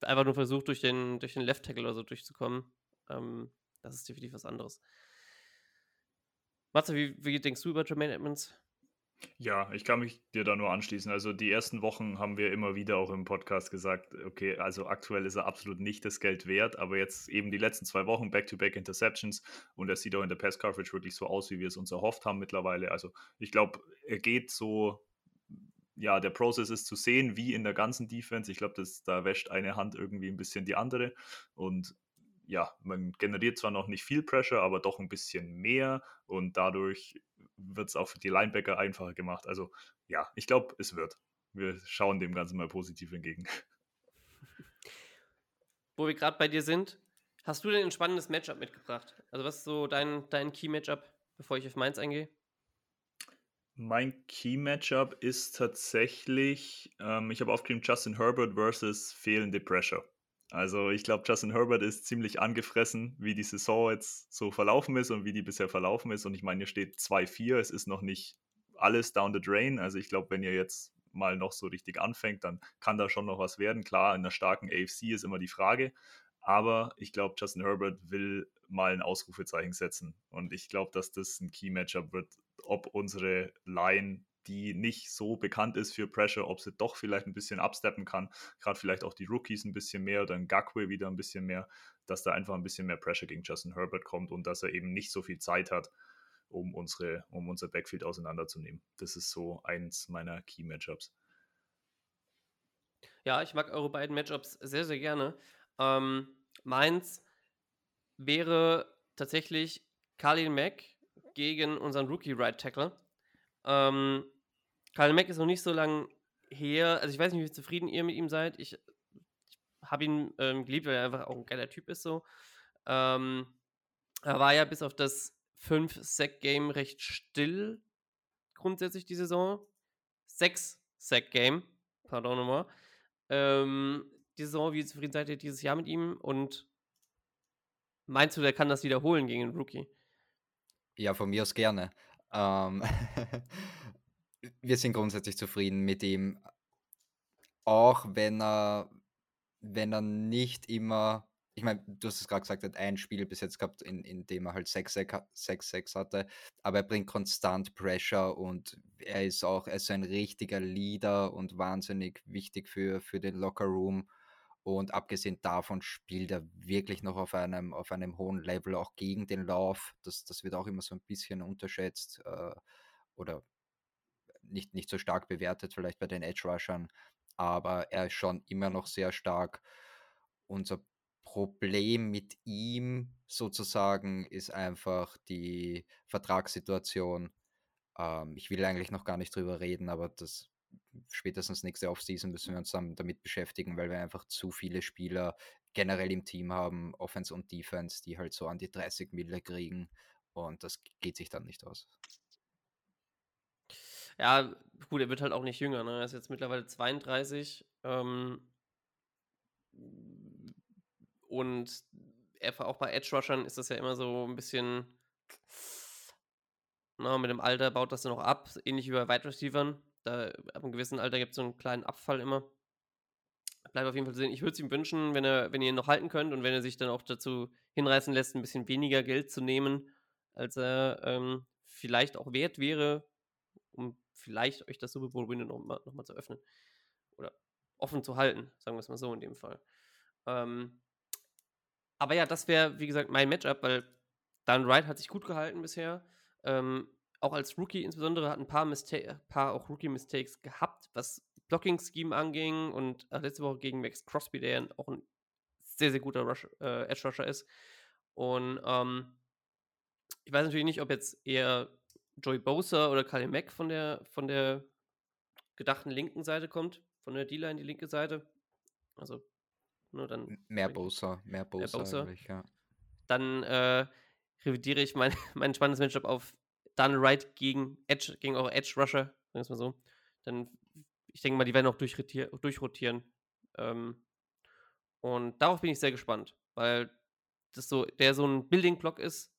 einfach nur versucht, durch den, durch den Left-Tackle oder so durchzukommen. Ähm, das ist definitiv was anderes. Matze, wie, wie denkst du über Jermaine Edmonds? Ja, ich kann mich dir da nur anschließen. Also die ersten Wochen haben wir immer wieder auch im Podcast gesagt, okay, also aktuell ist er absolut nicht das Geld wert, aber jetzt eben die letzten zwei Wochen Back-to-Back Interceptions und er sieht auch in der Pass-Coverage wirklich so aus, wie wir es uns erhofft haben mittlerweile. Also ich glaube, er geht so, ja, der Prozess ist zu sehen, wie in der ganzen Defense. Ich glaube, da wäscht eine Hand irgendwie ein bisschen die andere und ja, man generiert zwar noch nicht viel Pressure, aber doch ein bisschen mehr und dadurch wird es auch für die Linebacker einfacher gemacht. Also ja, ich glaube, es wird. Wir schauen dem Ganzen mal positiv entgegen. Wo wir gerade bei dir sind, hast du denn ein spannendes Matchup mitgebracht? Also was ist so dein, dein Key-Matchup, bevor ich auf meins eingehe? Mein Key-Matchup ist tatsächlich, ähm, ich habe aufgeschrieben Justin Herbert versus fehlende Pressure. Also ich glaube, Justin Herbert ist ziemlich angefressen, wie die Saison jetzt so verlaufen ist und wie die bisher verlaufen ist. Und ich meine, hier steht 2-4, es ist noch nicht alles down the drain. Also ich glaube, wenn ihr jetzt mal noch so richtig anfängt, dann kann da schon noch was werden. Klar, in einer starken AFC ist immer die Frage. Aber ich glaube, Justin Herbert will mal ein Ausrufezeichen setzen. Und ich glaube, dass das ein Key-Matchup wird, ob unsere Line, die nicht so bekannt ist für Pressure, ob sie doch vielleicht ein bisschen absteppen kann. Gerade vielleicht auch die Rookies ein bisschen mehr oder ein Gakwe wieder ein bisschen mehr, dass da einfach ein bisschen mehr Pressure gegen Justin Herbert kommt und dass er eben nicht so viel Zeit hat, um, unsere, um unser Backfield auseinanderzunehmen. Das ist so eins meiner Key-Matchups. Ja, ich mag eure beiden Matchups sehr, sehr gerne. Ähm, meins wäre tatsächlich Khalil Mack gegen unseren Rookie Right Tackle. Ähm, Khalil Mack ist noch nicht so lange her. Also ich weiß nicht, wie zufrieden ihr mit ihm seid. Ich, ich habe ihn ähm, geliebt, weil er einfach auch ein geiler Typ ist so. Ähm, er war ja bis auf das 5-Sack-Game recht still grundsätzlich die Saison. 6-Sack-Game, pardon nochmal. Ähm, die Saison, wie zufrieden seid ihr dieses Jahr mit ihm? Und meinst du, der kann das wiederholen gegen einen Rookie? Ja, von mir aus gerne. Ähm, wir sind grundsätzlich zufrieden mit ihm, auch wenn er, wenn er nicht immer, ich meine, du hast es gerade gesagt, er hat ein Spiel bis jetzt gehabt, in, in dem er halt 6-6 hatte, aber er bringt konstant Pressure und er ist auch er ist ein richtiger Leader und wahnsinnig wichtig für, für den Locker Room. Und abgesehen davon spielt er wirklich noch auf einem, auf einem hohen Level auch gegen den Lauf. Das, das wird auch immer so ein bisschen unterschätzt äh, oder nicht, nicht so stark bewertet, vielleicht bei den Edge-Rushern. Aber er ist schon immer noch sehr stark. Unser Problem mit ihm sozusagen ist einfach die Vertragssituation. Ähm, ich will eigentlich noch gar nicht drüber reden, aber das spätestens nächste Offseason müssen wir uns dann damit beschäftigen, weil wir einfach zu viele Spieler generell im Team haben, Offense und Defense, die halt so an die 30 Mille kriegen und das geht sich dann nicht aus. Ja, gut, er wird halt auch nicht jünger, ne? Er ist jetzt mittlerweile 32 ähm, und auch bei Edge Rushern ist das ja immer so ein bisschen na, mit dem Alter baut das dann noch ab, ähnlich wie bei Wide Receivern. Da ab einem gewissen Alter gibt es so einen kleinen Abfall immer. Bleibt auf jeden Fall sehen. Ich würde es ihm wünschen, wenn, er, wenn ihr ihn noch halten könnt und wenn er sich dann auch dazu hinreißen lässt, ein bisschen weniger Geld zu nehmen, als er ähm, vielleicht auch wert wäre, um vielleicht euch das Super Bowl Window nochmal noch mal zu öffnen. Oder offen zu halten, sagen wir es mal so in dem Fall. Ähm, aber ja, das wäre, wie gesagt, mein Matchup, weil Dan Wright hat sich gut gehalten bisher. Ähm, auch als Rookie insbesondere hat ein paar, Mista paar auch Rookie-Mistakes gehabt, was Blocking-Scheme anging und äh, letzte Woche gegen Max Crosby, der ja auch ein sehr, sehr guter Rush, äh, Edge-Rusher ist. Und ähm, ich weiß natürlich nicht, ob jetzt eher Joey Bosa oder Kali Mack von der, von der gedachten linken Seite kommt, von der D-Line die linke Seite. Also, nur dann. Mehr Bosa, mehr Bosa, mehr Bosa. ja. Dann äh, revidiere ich mein, mein spannendes Matchup auf Daniel Wright gegen Edge, gegen eure Edge Rusher, sagen wir es mal so. Dann, ich denke mal, die werden auch durchrotieren. Ähm, und darauf bin ich sehr gespannt, weil das so, der so ein Building-Block ist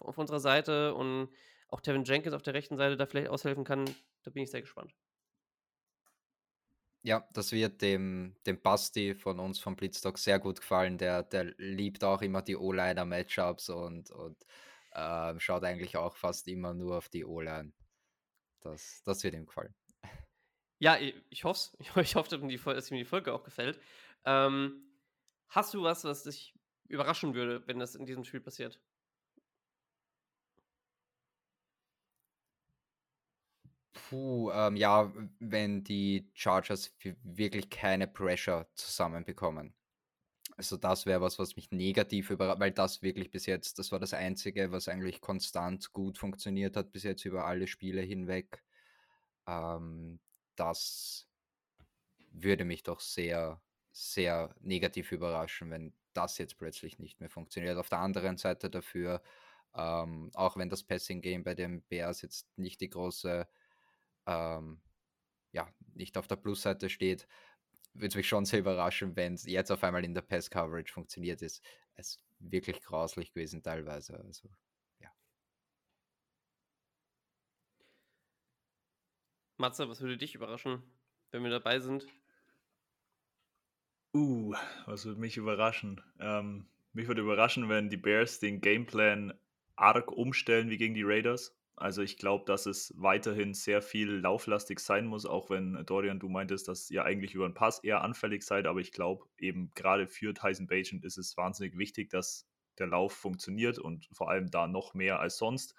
auf unserer Seite und auch Tevin Jenkins auf der rechten Seite da vielleicht aushelfen kann. Da bin ich sehr gespannt. Ja, das wird dem, dem Basti von uns vom Blitzstock sehr gut gefallen. Der, der liebt auch immer die O-Liner-Matchups und, und äh, schaut eigentlich auch fast immer nur auf die O-Line. Das, das wird ihm gefallen. Ja, ich, ich hoffe Ich, ich hoffe, dass ihm die Folge auch gefällt. Ähm, hast du was, was dich überraschen würde, wenn das in diesem Spiel passiert? Puh, ähm, ja, wenn die Chargers wirklich keine Pressure zusammenbekommen. Also das wäre was, was mich negativ überrascht, weil das wirklich bis jetzt, das war das Einzige, was eigentlich konstant gut funktioniert hat, bis jetzt über alle Spiele hinweg. Ähm, das würde mich doch sehr, sehr negativ überraschen, wenn das jetzt plötzlich nicht mehr funktioniert. Auf der anderen Seite dafür, ähm, auch wenn das Passing Game bei den Bears jetzt nicht die große, ähm, ja, nicht auf der Plusseite steht, würde mich schon sehr überraschen, wenn es jetzt auf einmal in der Pass-Coverage funktioniert ist. Es ist wirklich grauslich gewesen teilweise. Also, ja. Matze, was würde dich überraschen, wenn wir dabei sind? Uh, was würde mich überraschen? Ähm, mich würde überraschen, wenn die Bears den Gameplan arg umstellen wie gegen die Raiders. Also ich glaube, dass es weiterhin sehr viel lauflastig sein muss, auch wenn Dorian, du meintest, dass ihr eigentlich über den Pass eher anfällig seid, aber ich glaube eben gerade für Tyson Bagent ist es wahnsinnig wichtig, dass der Lauf funktioniert und vor allem da noch mehr als sonst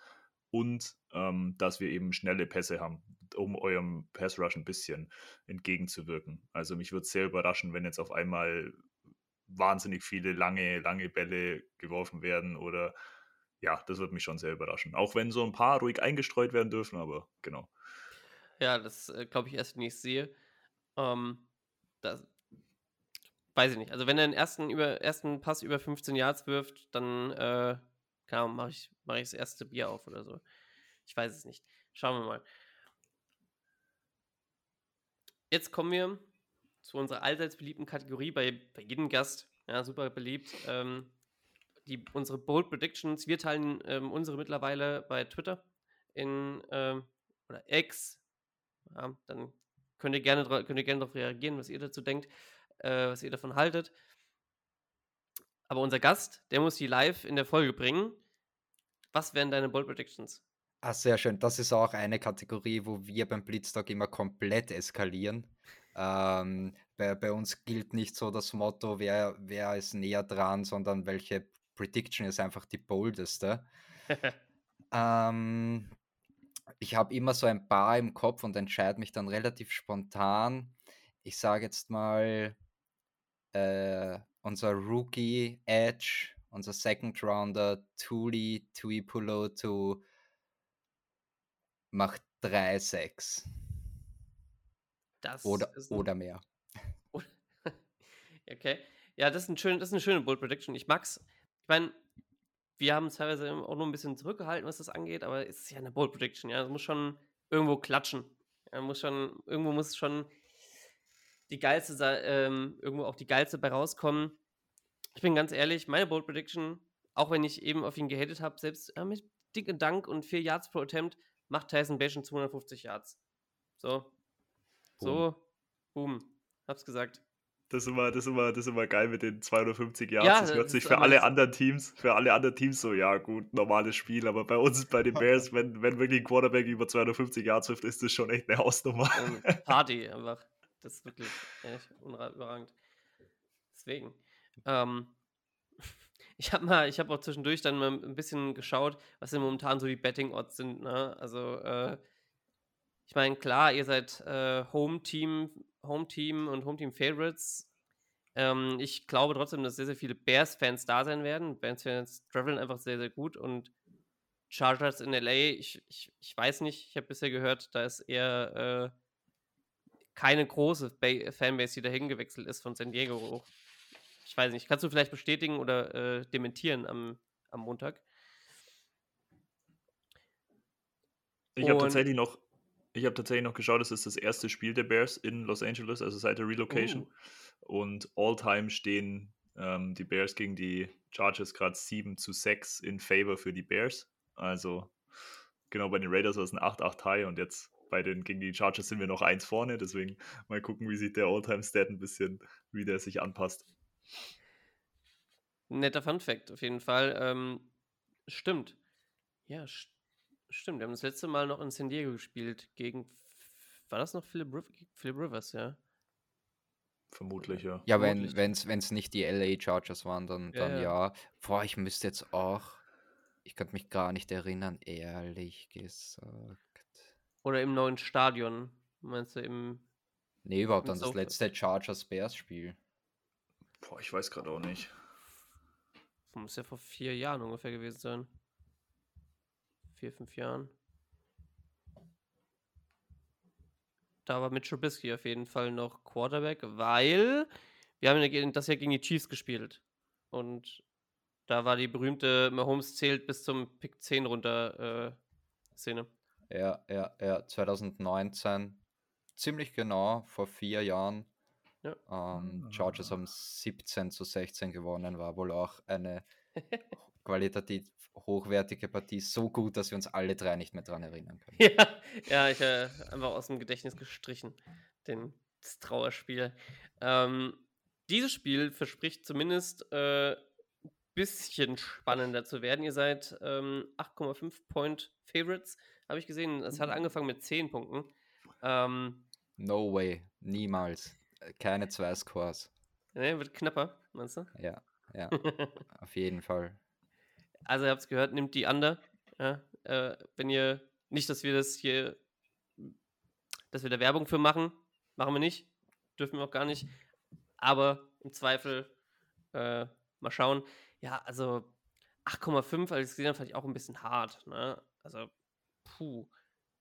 und ähm, dass wir eben schnelle Pässe haben, um eurem Pass Rush ein bisschen entgegenzuwirken. Also mich würde sehr überraschen, wenn jetzt auf einmal wahnsinnig viele lange, lange Bälle geworfen werden oder ja, das würde mich schon sehr überraschen. Auch wenn so ein paar ruhig eingestreut werden dürfen, aber genau. Ja, das äh, glaube ich erst, wenn ich es sehe. Ähm, das weiß ich nicht. Also wenn er den ersten, über, ersten Pass über 15 Yards wirft, dann äh, mache ich, mach ich das erste Bier auf oder so. Ich weiß es nicht. Schauen wir mal. Jetzt kommen wir zu unserer allseits beliebten Kategorie bei, bei jedem Gast. Ja, super beliebt. Ähm, die, unsere Bold Predictions. Wir teilen ähm, unsere mittlerweile bei Twitter in ähm, oder X. Ja, dann könnt ihr gerne könnt ihr gerne darauf reagieren, was ihr dazu denkt, äh, was ihr davon haltet. Aber unser Gast, der muss die live in der Folge bringen. Was wären deine Bold Predictions? Ah, sehr schön. Das ist auch eine Kategorie, wo wir beim Blitztag immer komplett eskalieren. Ähm, bei, bei, uns gilt nicht so das Motto, wer, wer ist näher dran, sondern welche Prediction ist einfach die boldeste. ähm, ich habe immer so ein paar im Kopf und entscheide mich dann relativ spontan. Ich sage jetzt mal, äh, unser Rookie Edge, unser Second Rounder Tuli Tuipulotu macht 3-6. Das oder, oder mehr. okay. Ja, das ist, ein schön, das ist eine schöne Bold Prediction. Ich mag's. Ich meine, wir haben teilweise auch nur ein bisschen zurückgehalten, was das angeht, aber es ist ja eine Bold Prediction, ja. Es muss schon irgendwo klatschen. Ja, muss schon, irgendwo muss schon die geilste, ähm, irgendwo auch die geilste bei rauskommen. Ich bin ganz ehrlich, meine Bold Prediction, auch wenn ich eben auf ihn gehatet habe, selbst ja, mit dicke Dank und 4 Yards pro Attempt, macht Tyson Bagent 250 Yards. So. So. Boom. Hab's gesagt. Das ist, immer, das, ist immer, das ist immer geil mit den 250 Yards. Ja, das hört sich für alle anderen Teams, für alle anderen Teams so, ja gut, normales Spiel, aber bei uns, bei den Bears, wenn, wenn wirklich ein Quarterback über 250 Yards wirft, ist das schon echt eine Hausnummer. Party einfach. Das ist wirklich echt überragend. Deswegen. Ähm, ich habe mal, ich habe auch zwischendurch dann mal ein bisschen geschaut, was denn momentan so die Betting-Odds sind. Ne? Also, äh, ich meine, klar, ihr seid äh, Home-Team, Home-Team und Home-Team-Favorites. Ähm, ich glaube trotzdem, dass sehr, sehr viele Bears-Fans da sein werden. Bears-Fans traveln einfach sehr, sehr gut und Chargers in LA, ich, ich, ich weiß nicht, ich habe bisher gehört, da ist eher äh, keine große ba Fanbase, die dahin gewechselt ist von San Diego hoch. Ich weiß nicht, kannst du vielleicht bestätigen oder äh, dementieren am, am Montag? Ich habe tatsächlich noch, ich habe tatsächlich noch geschaut, es ist das erste Spiel der Bears in Los Angeles, also seit der Relocation. Uh. Und all-time stehen ähm, die Bears gegen die Chargers gerade 7 zu 6 in Favor für die Bears. Also genau bei den Raiders war es ein 8-8 High und jetzt bei den gegen die Chargers sind wir noch eins vorne, deswegen mal gucken, wie sich der All-Time-Stat ein bisschen, wie der sich anpasst. Netter Fun-Fact auf jeden Fall. Ähm, stimmt. Ja, st stimmt. Wir haben das letzte Mal noch in San Diego gespielt gegen. War das noch Philip, Riv Philip Rivers, ja? Vermutlich, ja. Ja, wenn es nicht die LA Chargers waren, dann, dann ja, ja. Boah, ich müsste jetzt auch. Ich könnte mich gar nicht erinnern, ehrlich gesagt. Oder im neuen Stadion. Meinst du im. Nee, überhaupt dann das letzte Chargers Bears Spiel. Boah, ich weiß gerade auch nicht. Muss ja vor vier Jahren ungefähr gewesen sein. Vier, fünf Jahren. Da war mit Trubisky auf jeden Fall noch Quarterback, weil wir haben das ja gegen die Chiefs gespielt. Und da war die berühmte Mahomes zählt bis zum Pick 10 runter äh, Szene. Ja, ja, ja, 2019. Ziemlich genau, vor vier Jahren. Ja. Chargers Ah. haben 17 zu 16 gewonnen, war wohl auch eine qualitativ hochwertige Partie. So gut, dass wir uns alle drei nicht mehr dran erinnern können. Ja, ja ich äh, einfach aus dem Gedächtnis gestrichen. Den, das Trauerspiel. Ähm, dieses Spiel verspricht zumindest äh, ein bisschen spannender zu werden. Ihr seid ähm, 8,5 Point Favorites, habe ich gesehen. Es hat angefangen mit 10 Punkten. Ähm, No way, niemals. Äh, Keine zwei Scores. ne, wird knapper, meinst du? Ja, ja, auf jeden Fall. Also ihr habt es gehört, nimmt die Under. Ja, äh, wenn ihr nicht, dass wir das hier, dass wir da Werbung für machen, machen wir nicht, dürfen wir auch gar nicht. Aber im Zweifel äh, mal schauen. Ja, also 8,5, als ich es gesehen habe, fand ich auch ein bisschen hart. Ne? Also, puh,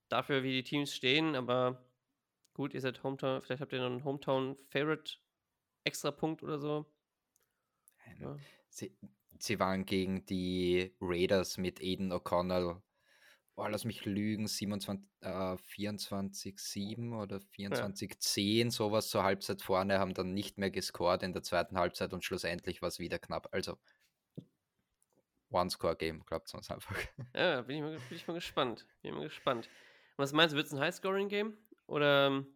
dafür wie die Teams stehen, aber gut, ihr seid Hometown, vielleicht habt ihr noch einen Hometown-Favorite extra Punkt oder so. Ja. Sie, sie waren gegen die Raiders mit Aiden O'Connell. Oh, lass mich lügen, 27, äh, 24-7 oder 24-10, sowas zur Halbzeit vorne, haben dann nicht mehr gescored in der zweiten Halbzeit und schlussendlich war es wieder knapp. Also One-Score-Game, glaubt uns einfach. Ja, bin ich mal, bin ich mal gespannt. Bin ich mal gespannt. Was meinst du, wird es ein High-Scoring-Game? Oder ähm,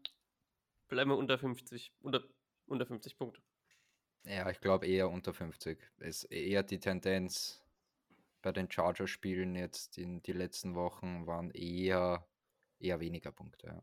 bleiben wir unter 50, unter, unter 50 Punkte? Ja, ich glaube eher unter 50. Ist eher die Tendenz bei den Chargers-Spielen jetzt in die letzten Wochen waren eher, eher weniger Punkte. Ja.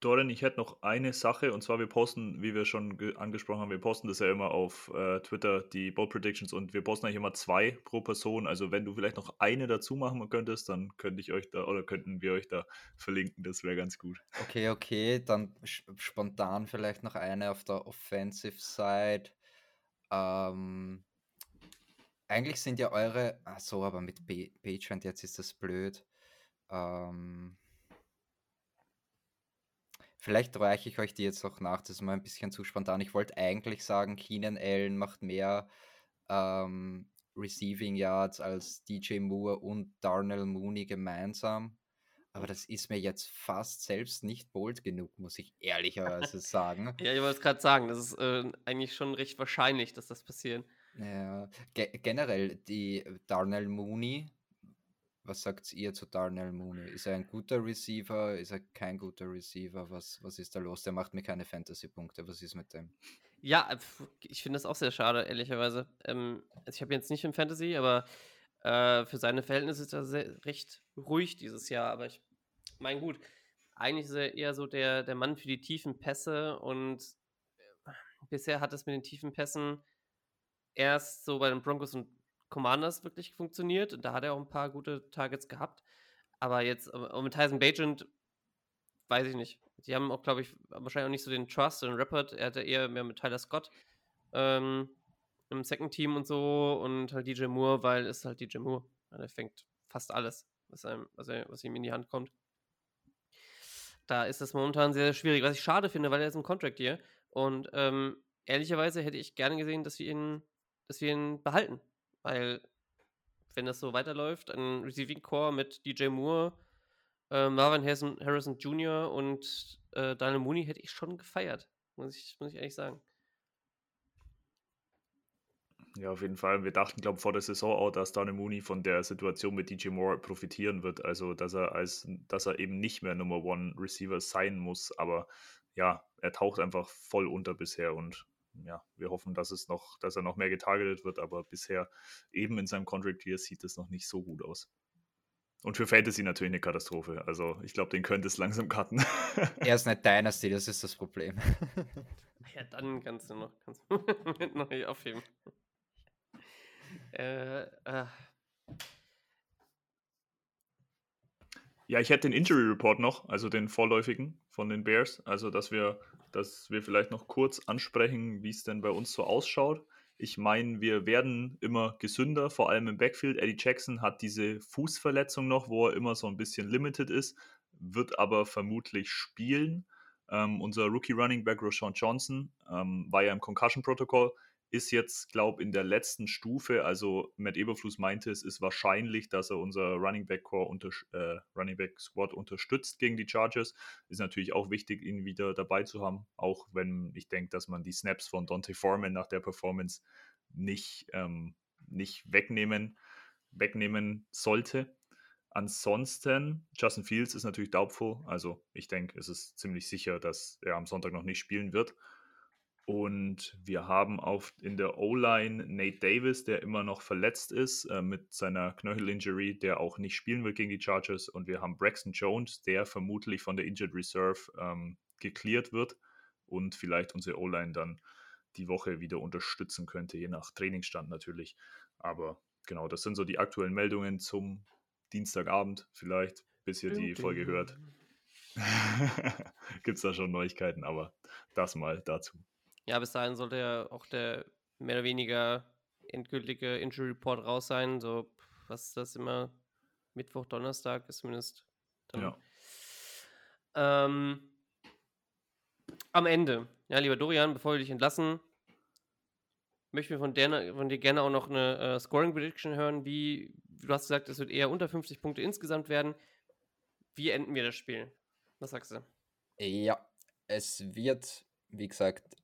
Dorian, ich hätte noch eine Sache und zwar wir posten, wie wir schon ge- angesprochen haben, wir posten das ja immer auf äh, Twitter, die Bold Predictions und wir posten eigentlich immer zwei pro Person. Also wenn du vielleicht noch eine dazu machen könntest, dann könnte ich euch da oder könnten wir euch da verlinken, das wäre ganz gut. Okay, okay, dann spontan vielleicht noch eine auf der Offensive Side. Ähm, eigentlich sind ja eure, ach so, aber mit Pa- Patreon jetzt ist das blöd. Ähm, vielleicht reiche ich euch die jetzt noch nach, das ist mal ein bisschen zu spontan. Ich wollte eigentlich sagen, Keenan Allen macht mehr ähm, Receiving Yards als DJ Moore und Darnell Mooney gemeinsam. Aber das ist mir jetzt fast selbst nicht bold genug, muss ich ehrlicherweise sagen. Ja, ich wollte es gerade sagen, das ist äh, eigentlich schon recht wahrscheinlich, dass das passiert. Ja, ge generell die Darnell Mooney. Was sagt ihr zu Darnell Mooney? Ist er ein guter Receiver? Ist er kein guter Receiver? Was, was ist da los? Der macht mir keine Fantasy-Punkte. Was ist mit dem? Ja, äh, ich finde das auch sehr schade, ehrlicherweise. Ähm, also ich habe jetzt nicht im Fantasy, aber äh, für seine Verhältnisse ist er sehr, recht ruhig dieses Jahr. Aber ich meine, gut, eigentlich ist er eher so der, der Mann für die tiefen Pässe und äh, bisher hat es mit den tiefen Pässen erst so bei den Broncos und Commanders wirklich funktioniert. Und da hat er auch ein paar gute Targets gehabt. Aber jetzt auch mit Tyson Bagent weiß ich nicht. Die haben auch, glaube ich, wahrscheinlich auch nicht so den Trust und Rappert. Er hatte eher mehr mit Tyler Scott ähm, im Second Team und so und halt DJ Moore, weil es halt DJ Moore. Ja, Der fängt fast alles, was, einem, was, er, was ihm in die Hand kommt. Da ist es momentan sehr, sehr schwierig, was ich schade finde, weil er ist im Contract hier. Und ähm, ehrlicherweise hätte ich gerne gesehen, dass wir ihn, dass wir ihn behalten. Weil, wenn das so weiterläuft, ein Receiving Core mit DJ Moore, äh, Marvin Harrison, Harrison Jr. und äh, Daniel Mooney hätte ich schon gefeiert. Muss ich, muss ich ehrlich sagen. Ja, auf jeden Fall. Wir dachten, glaube ich, vor der Saison auch, dass Daniel Mooney von der Situation mit DJ Moore profitieren wird. Also, dass er als, dass er eben nicht mehr Nummer One Receiver sein muss. Aber ja, er taucht einfach voll unter bisher und ja, wir hoffen, dass es noch, dass er noch mehr getargetet wird, aber bisher eben in seinem Contract hier sieht es noch nicht so gut aus. Und für Fantasy natürlich eine Katastrophe. Also ich glaube, den könnte es langsam cutten. Er ist nicht Dynasty, das ist das Problem. Ja, dann kannst du noch, kannst du mit neu aufheben. Äh, äh, Ja, ich hätte den Injury Report noch, also den vorläufigen von den Bears. Also, dass wir, dass wir vielleicht noch kurz ansprechen, wie es denn bei uns so ausschaut. Ich meine, wir werden immer gesünder, vor allem im Backfield. Eddie Jackson hat diese Fußverletzung noch, wo er immer so ein bisschen limited ist, wird aber vermutlich spielen. Ähm, unser Rookie Running Back Rashawn Johnson ähm, war ja im Concussion-Protokoll. Ist jetzt, glaube ich, in der letzten Stufe. Also Matt Eberfluss meinte, es ist wahrscheinlich, dass er unser Running Back Core unter, äh, Running Back Squad unterstützt gegen die Chargers. Ist natürlich auch wichtig, ihn wieder dabei zu haben, auch wenn ich denke, dass man die Snaps von Dante Foreman nach der Performance nicht, ähm, nicht wegnehmen, wegnehmen sollte. Ansonsten, Justin Fields ist natürlich doubtful. Also ich denke, es ist ziemlich sicher, dass er am Sonntag noch nicht spielen wird. Und wir haben auf, in der O-Line Nate Davis, der immer noch verletzt ist äh, mit seiner Knöchelinjury, der auch nicht spielen wird gegen die Chargers. Und wir haben Braxton Jones, der vermutlich von der Injured Reserve ähm, geklärt wird und vielleicht unsere O-Line dann die Woche wieder unterstützen könnte, je nach Trainingsstand natürlich. Aber genau, das sind so die aktuellen Meldungen zum Dienstagabend vielleicht, bis ihr die Folge hört. Gibt es da schon Neuigkeiten, aber das mal dazu. Ja, bis dahin sollte ja auch der mehr oder weniger endgültige Injury Report raus sein. So, was ist das immer? Mittwoch, Donnerstag ist zumindest. Dann. Ja. Ähm, am Ende, ja, lieber Dorian, bevor wir dich entlassen, möchten wir von, der, von dir gerne auch noch eine äh, Scoring Prediction hören. Wie, du hast gesagt, es wird eher unter 50 Punkte insgesamt werden. Wie enden wir das Spiel? Was sagst du? Ja, es wird, wie gesagt,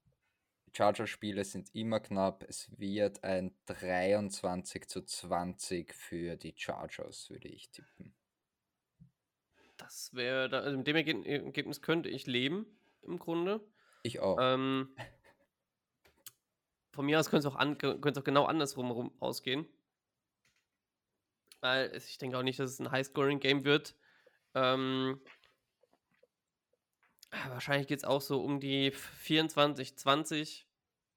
Charger-Spiele sind immer knapp. Es wird ein 23 zu 20 für die Chargers, würde ich tippen. Das wäre, also mit dem Ergebnis könnte ich leben, im Grunde. Ich auch. Ähm, von mir aus könnte es auch, an, auch genau andersrum ausgehen. Weil ich denke auch nicht, dass es ein High-Scoring-Game wird. Ähm, wahrscheinlich geht es auch so um die 24, 20,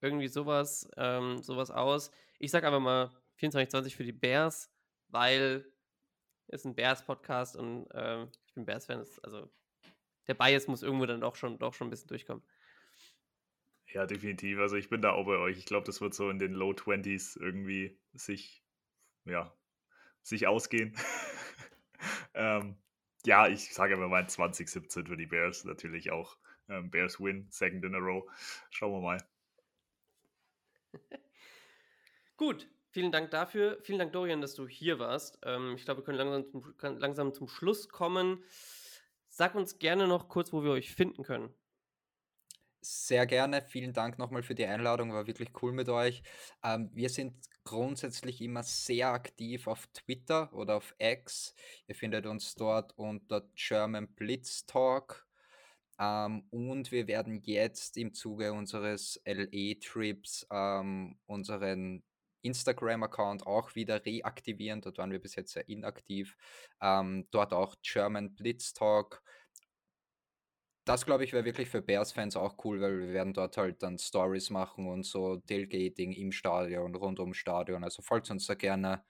irgendwie sowas, ähm, sowas aus. Ich sage einfach mal 24, 20 für die Bears, weil es ein Bears-Podcast und ähm, ich bin Bears-Fan. Also der Bias muss irgendwo dann doch schon, doch schon ein bisschen durchkommen. Ja, definitiv. Also ich bin da auch bei euch. Ich glaube, das wird so in den Low 20s irgendwie sich, ja, sich ausgehen. ähm, ja, ich sage aber mal 2017 für die Bears natürlich auch. Ähm, Bears win, second in a row. Schauen wir mal. Gut, vielen Dank dafür. Vielen Dank, Dorian, dass du hier warst. Ähm, ich glaube, wir können langsam zum, langsam zum Schluss kommen. Sag uns gerne noch kurz, wo wir euch finden können. Sehr gerne. Vielen Dank nochmal für die Einladung. War wirklich cool mit euch. Ähm, wir sind grundsätzlich immer sehr aktiv auf Twitter oder auf X. Ihr findet uns dort unter German Blitz Talk. Ähm, und wir werden jetzt im Zuge unseres LE-Trips ähm, unseren Instagram-Account auch wieder reaktivieren. Dort waren wir bis jetzt sehr inaktiv. Ähm, dort auch German Blitz Talk das glaube ich wäre wirklich für Bears-Fans auch cool, weil wir werden dort halt dann Stories machen und so Tailgating im Stadion, rund ums Stadion. Also folgt uns da gerne.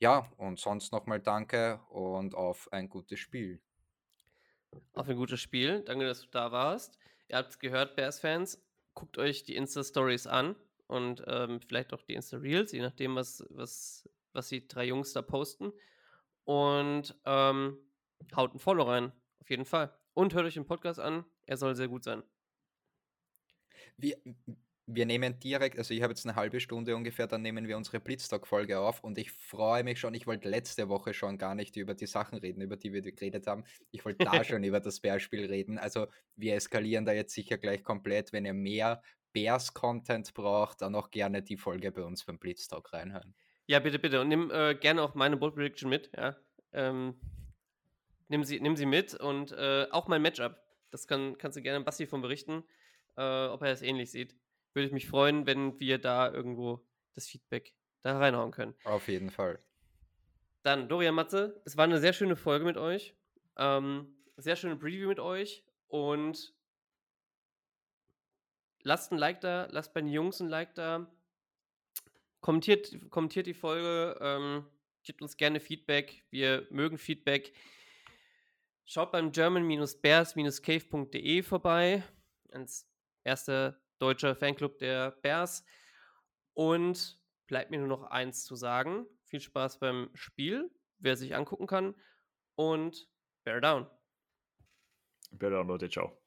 Ja, und sonst nochmal danke und auf ein gutes Spiel. Auf ein gutes Spiel. Danke, dass du da warst. Ihr habt es gehört, Bears-Fans. Guckt euch die Insta-Stories an und ähm, vielleicht auch die Insta-Reels, je nachdem, was, was, was die drei Jungs da posten. Und ähm, haut ein Follow rein. Auf jeden Fall. Und hört euch den Podcast an. Er soll sehr gut sein. Wir, wir nehmen direkt, also ich habe jetzt eine halbe Stunde ungefähr, dann nehmen wir unsere Blitztalk-Folge auf und ich freue mich schon, ich wollte letzte Woche schon gar nicht über die Sachen reden, über die wir geredet haben. Ich wollte da schon über das Bears-Spiel reden. Also wir eskalieren da jetzt sicher gleich komplett. Wenn ihr mehr Bears-Content braucht, dann auch gerne die Folge bei uns beim Blitztalk reinhören. Ja, bitte, bitte. Und nimm äh, gerne auch meine Bold Prediction mit, ja. Ähm, nimm sie, nimm sie mit und äh, auch mein Matchup. Das kann, kannst du gerne Basti von berichten, äh, ob er das ähnlich sieht. Würde ich mich freuen, wenn wir da irgendwo das Feedback da reinhauen können. Auf jeden Fall. Dann, Dorian Matze, es war eine sehr schöne Folge mit euch. Ähm, sehr schöne Preview mit euch und lasst ein Like da, lasst bei den Jungs ein Like da. Kommentiert, kommentiert die Folge, ähm, gebt uns gerne Feedback. Wir mögen Feedback. Schaut beim german-bears-cave.de vorbei. Als erster deutscher Fanclub der Bears. Und bleibt mir nur noch eins zu sagen. Viel Spaß beim Spiel, wer sich angucken kann. Und Bear Down. Bear Down, Leute. Ciao.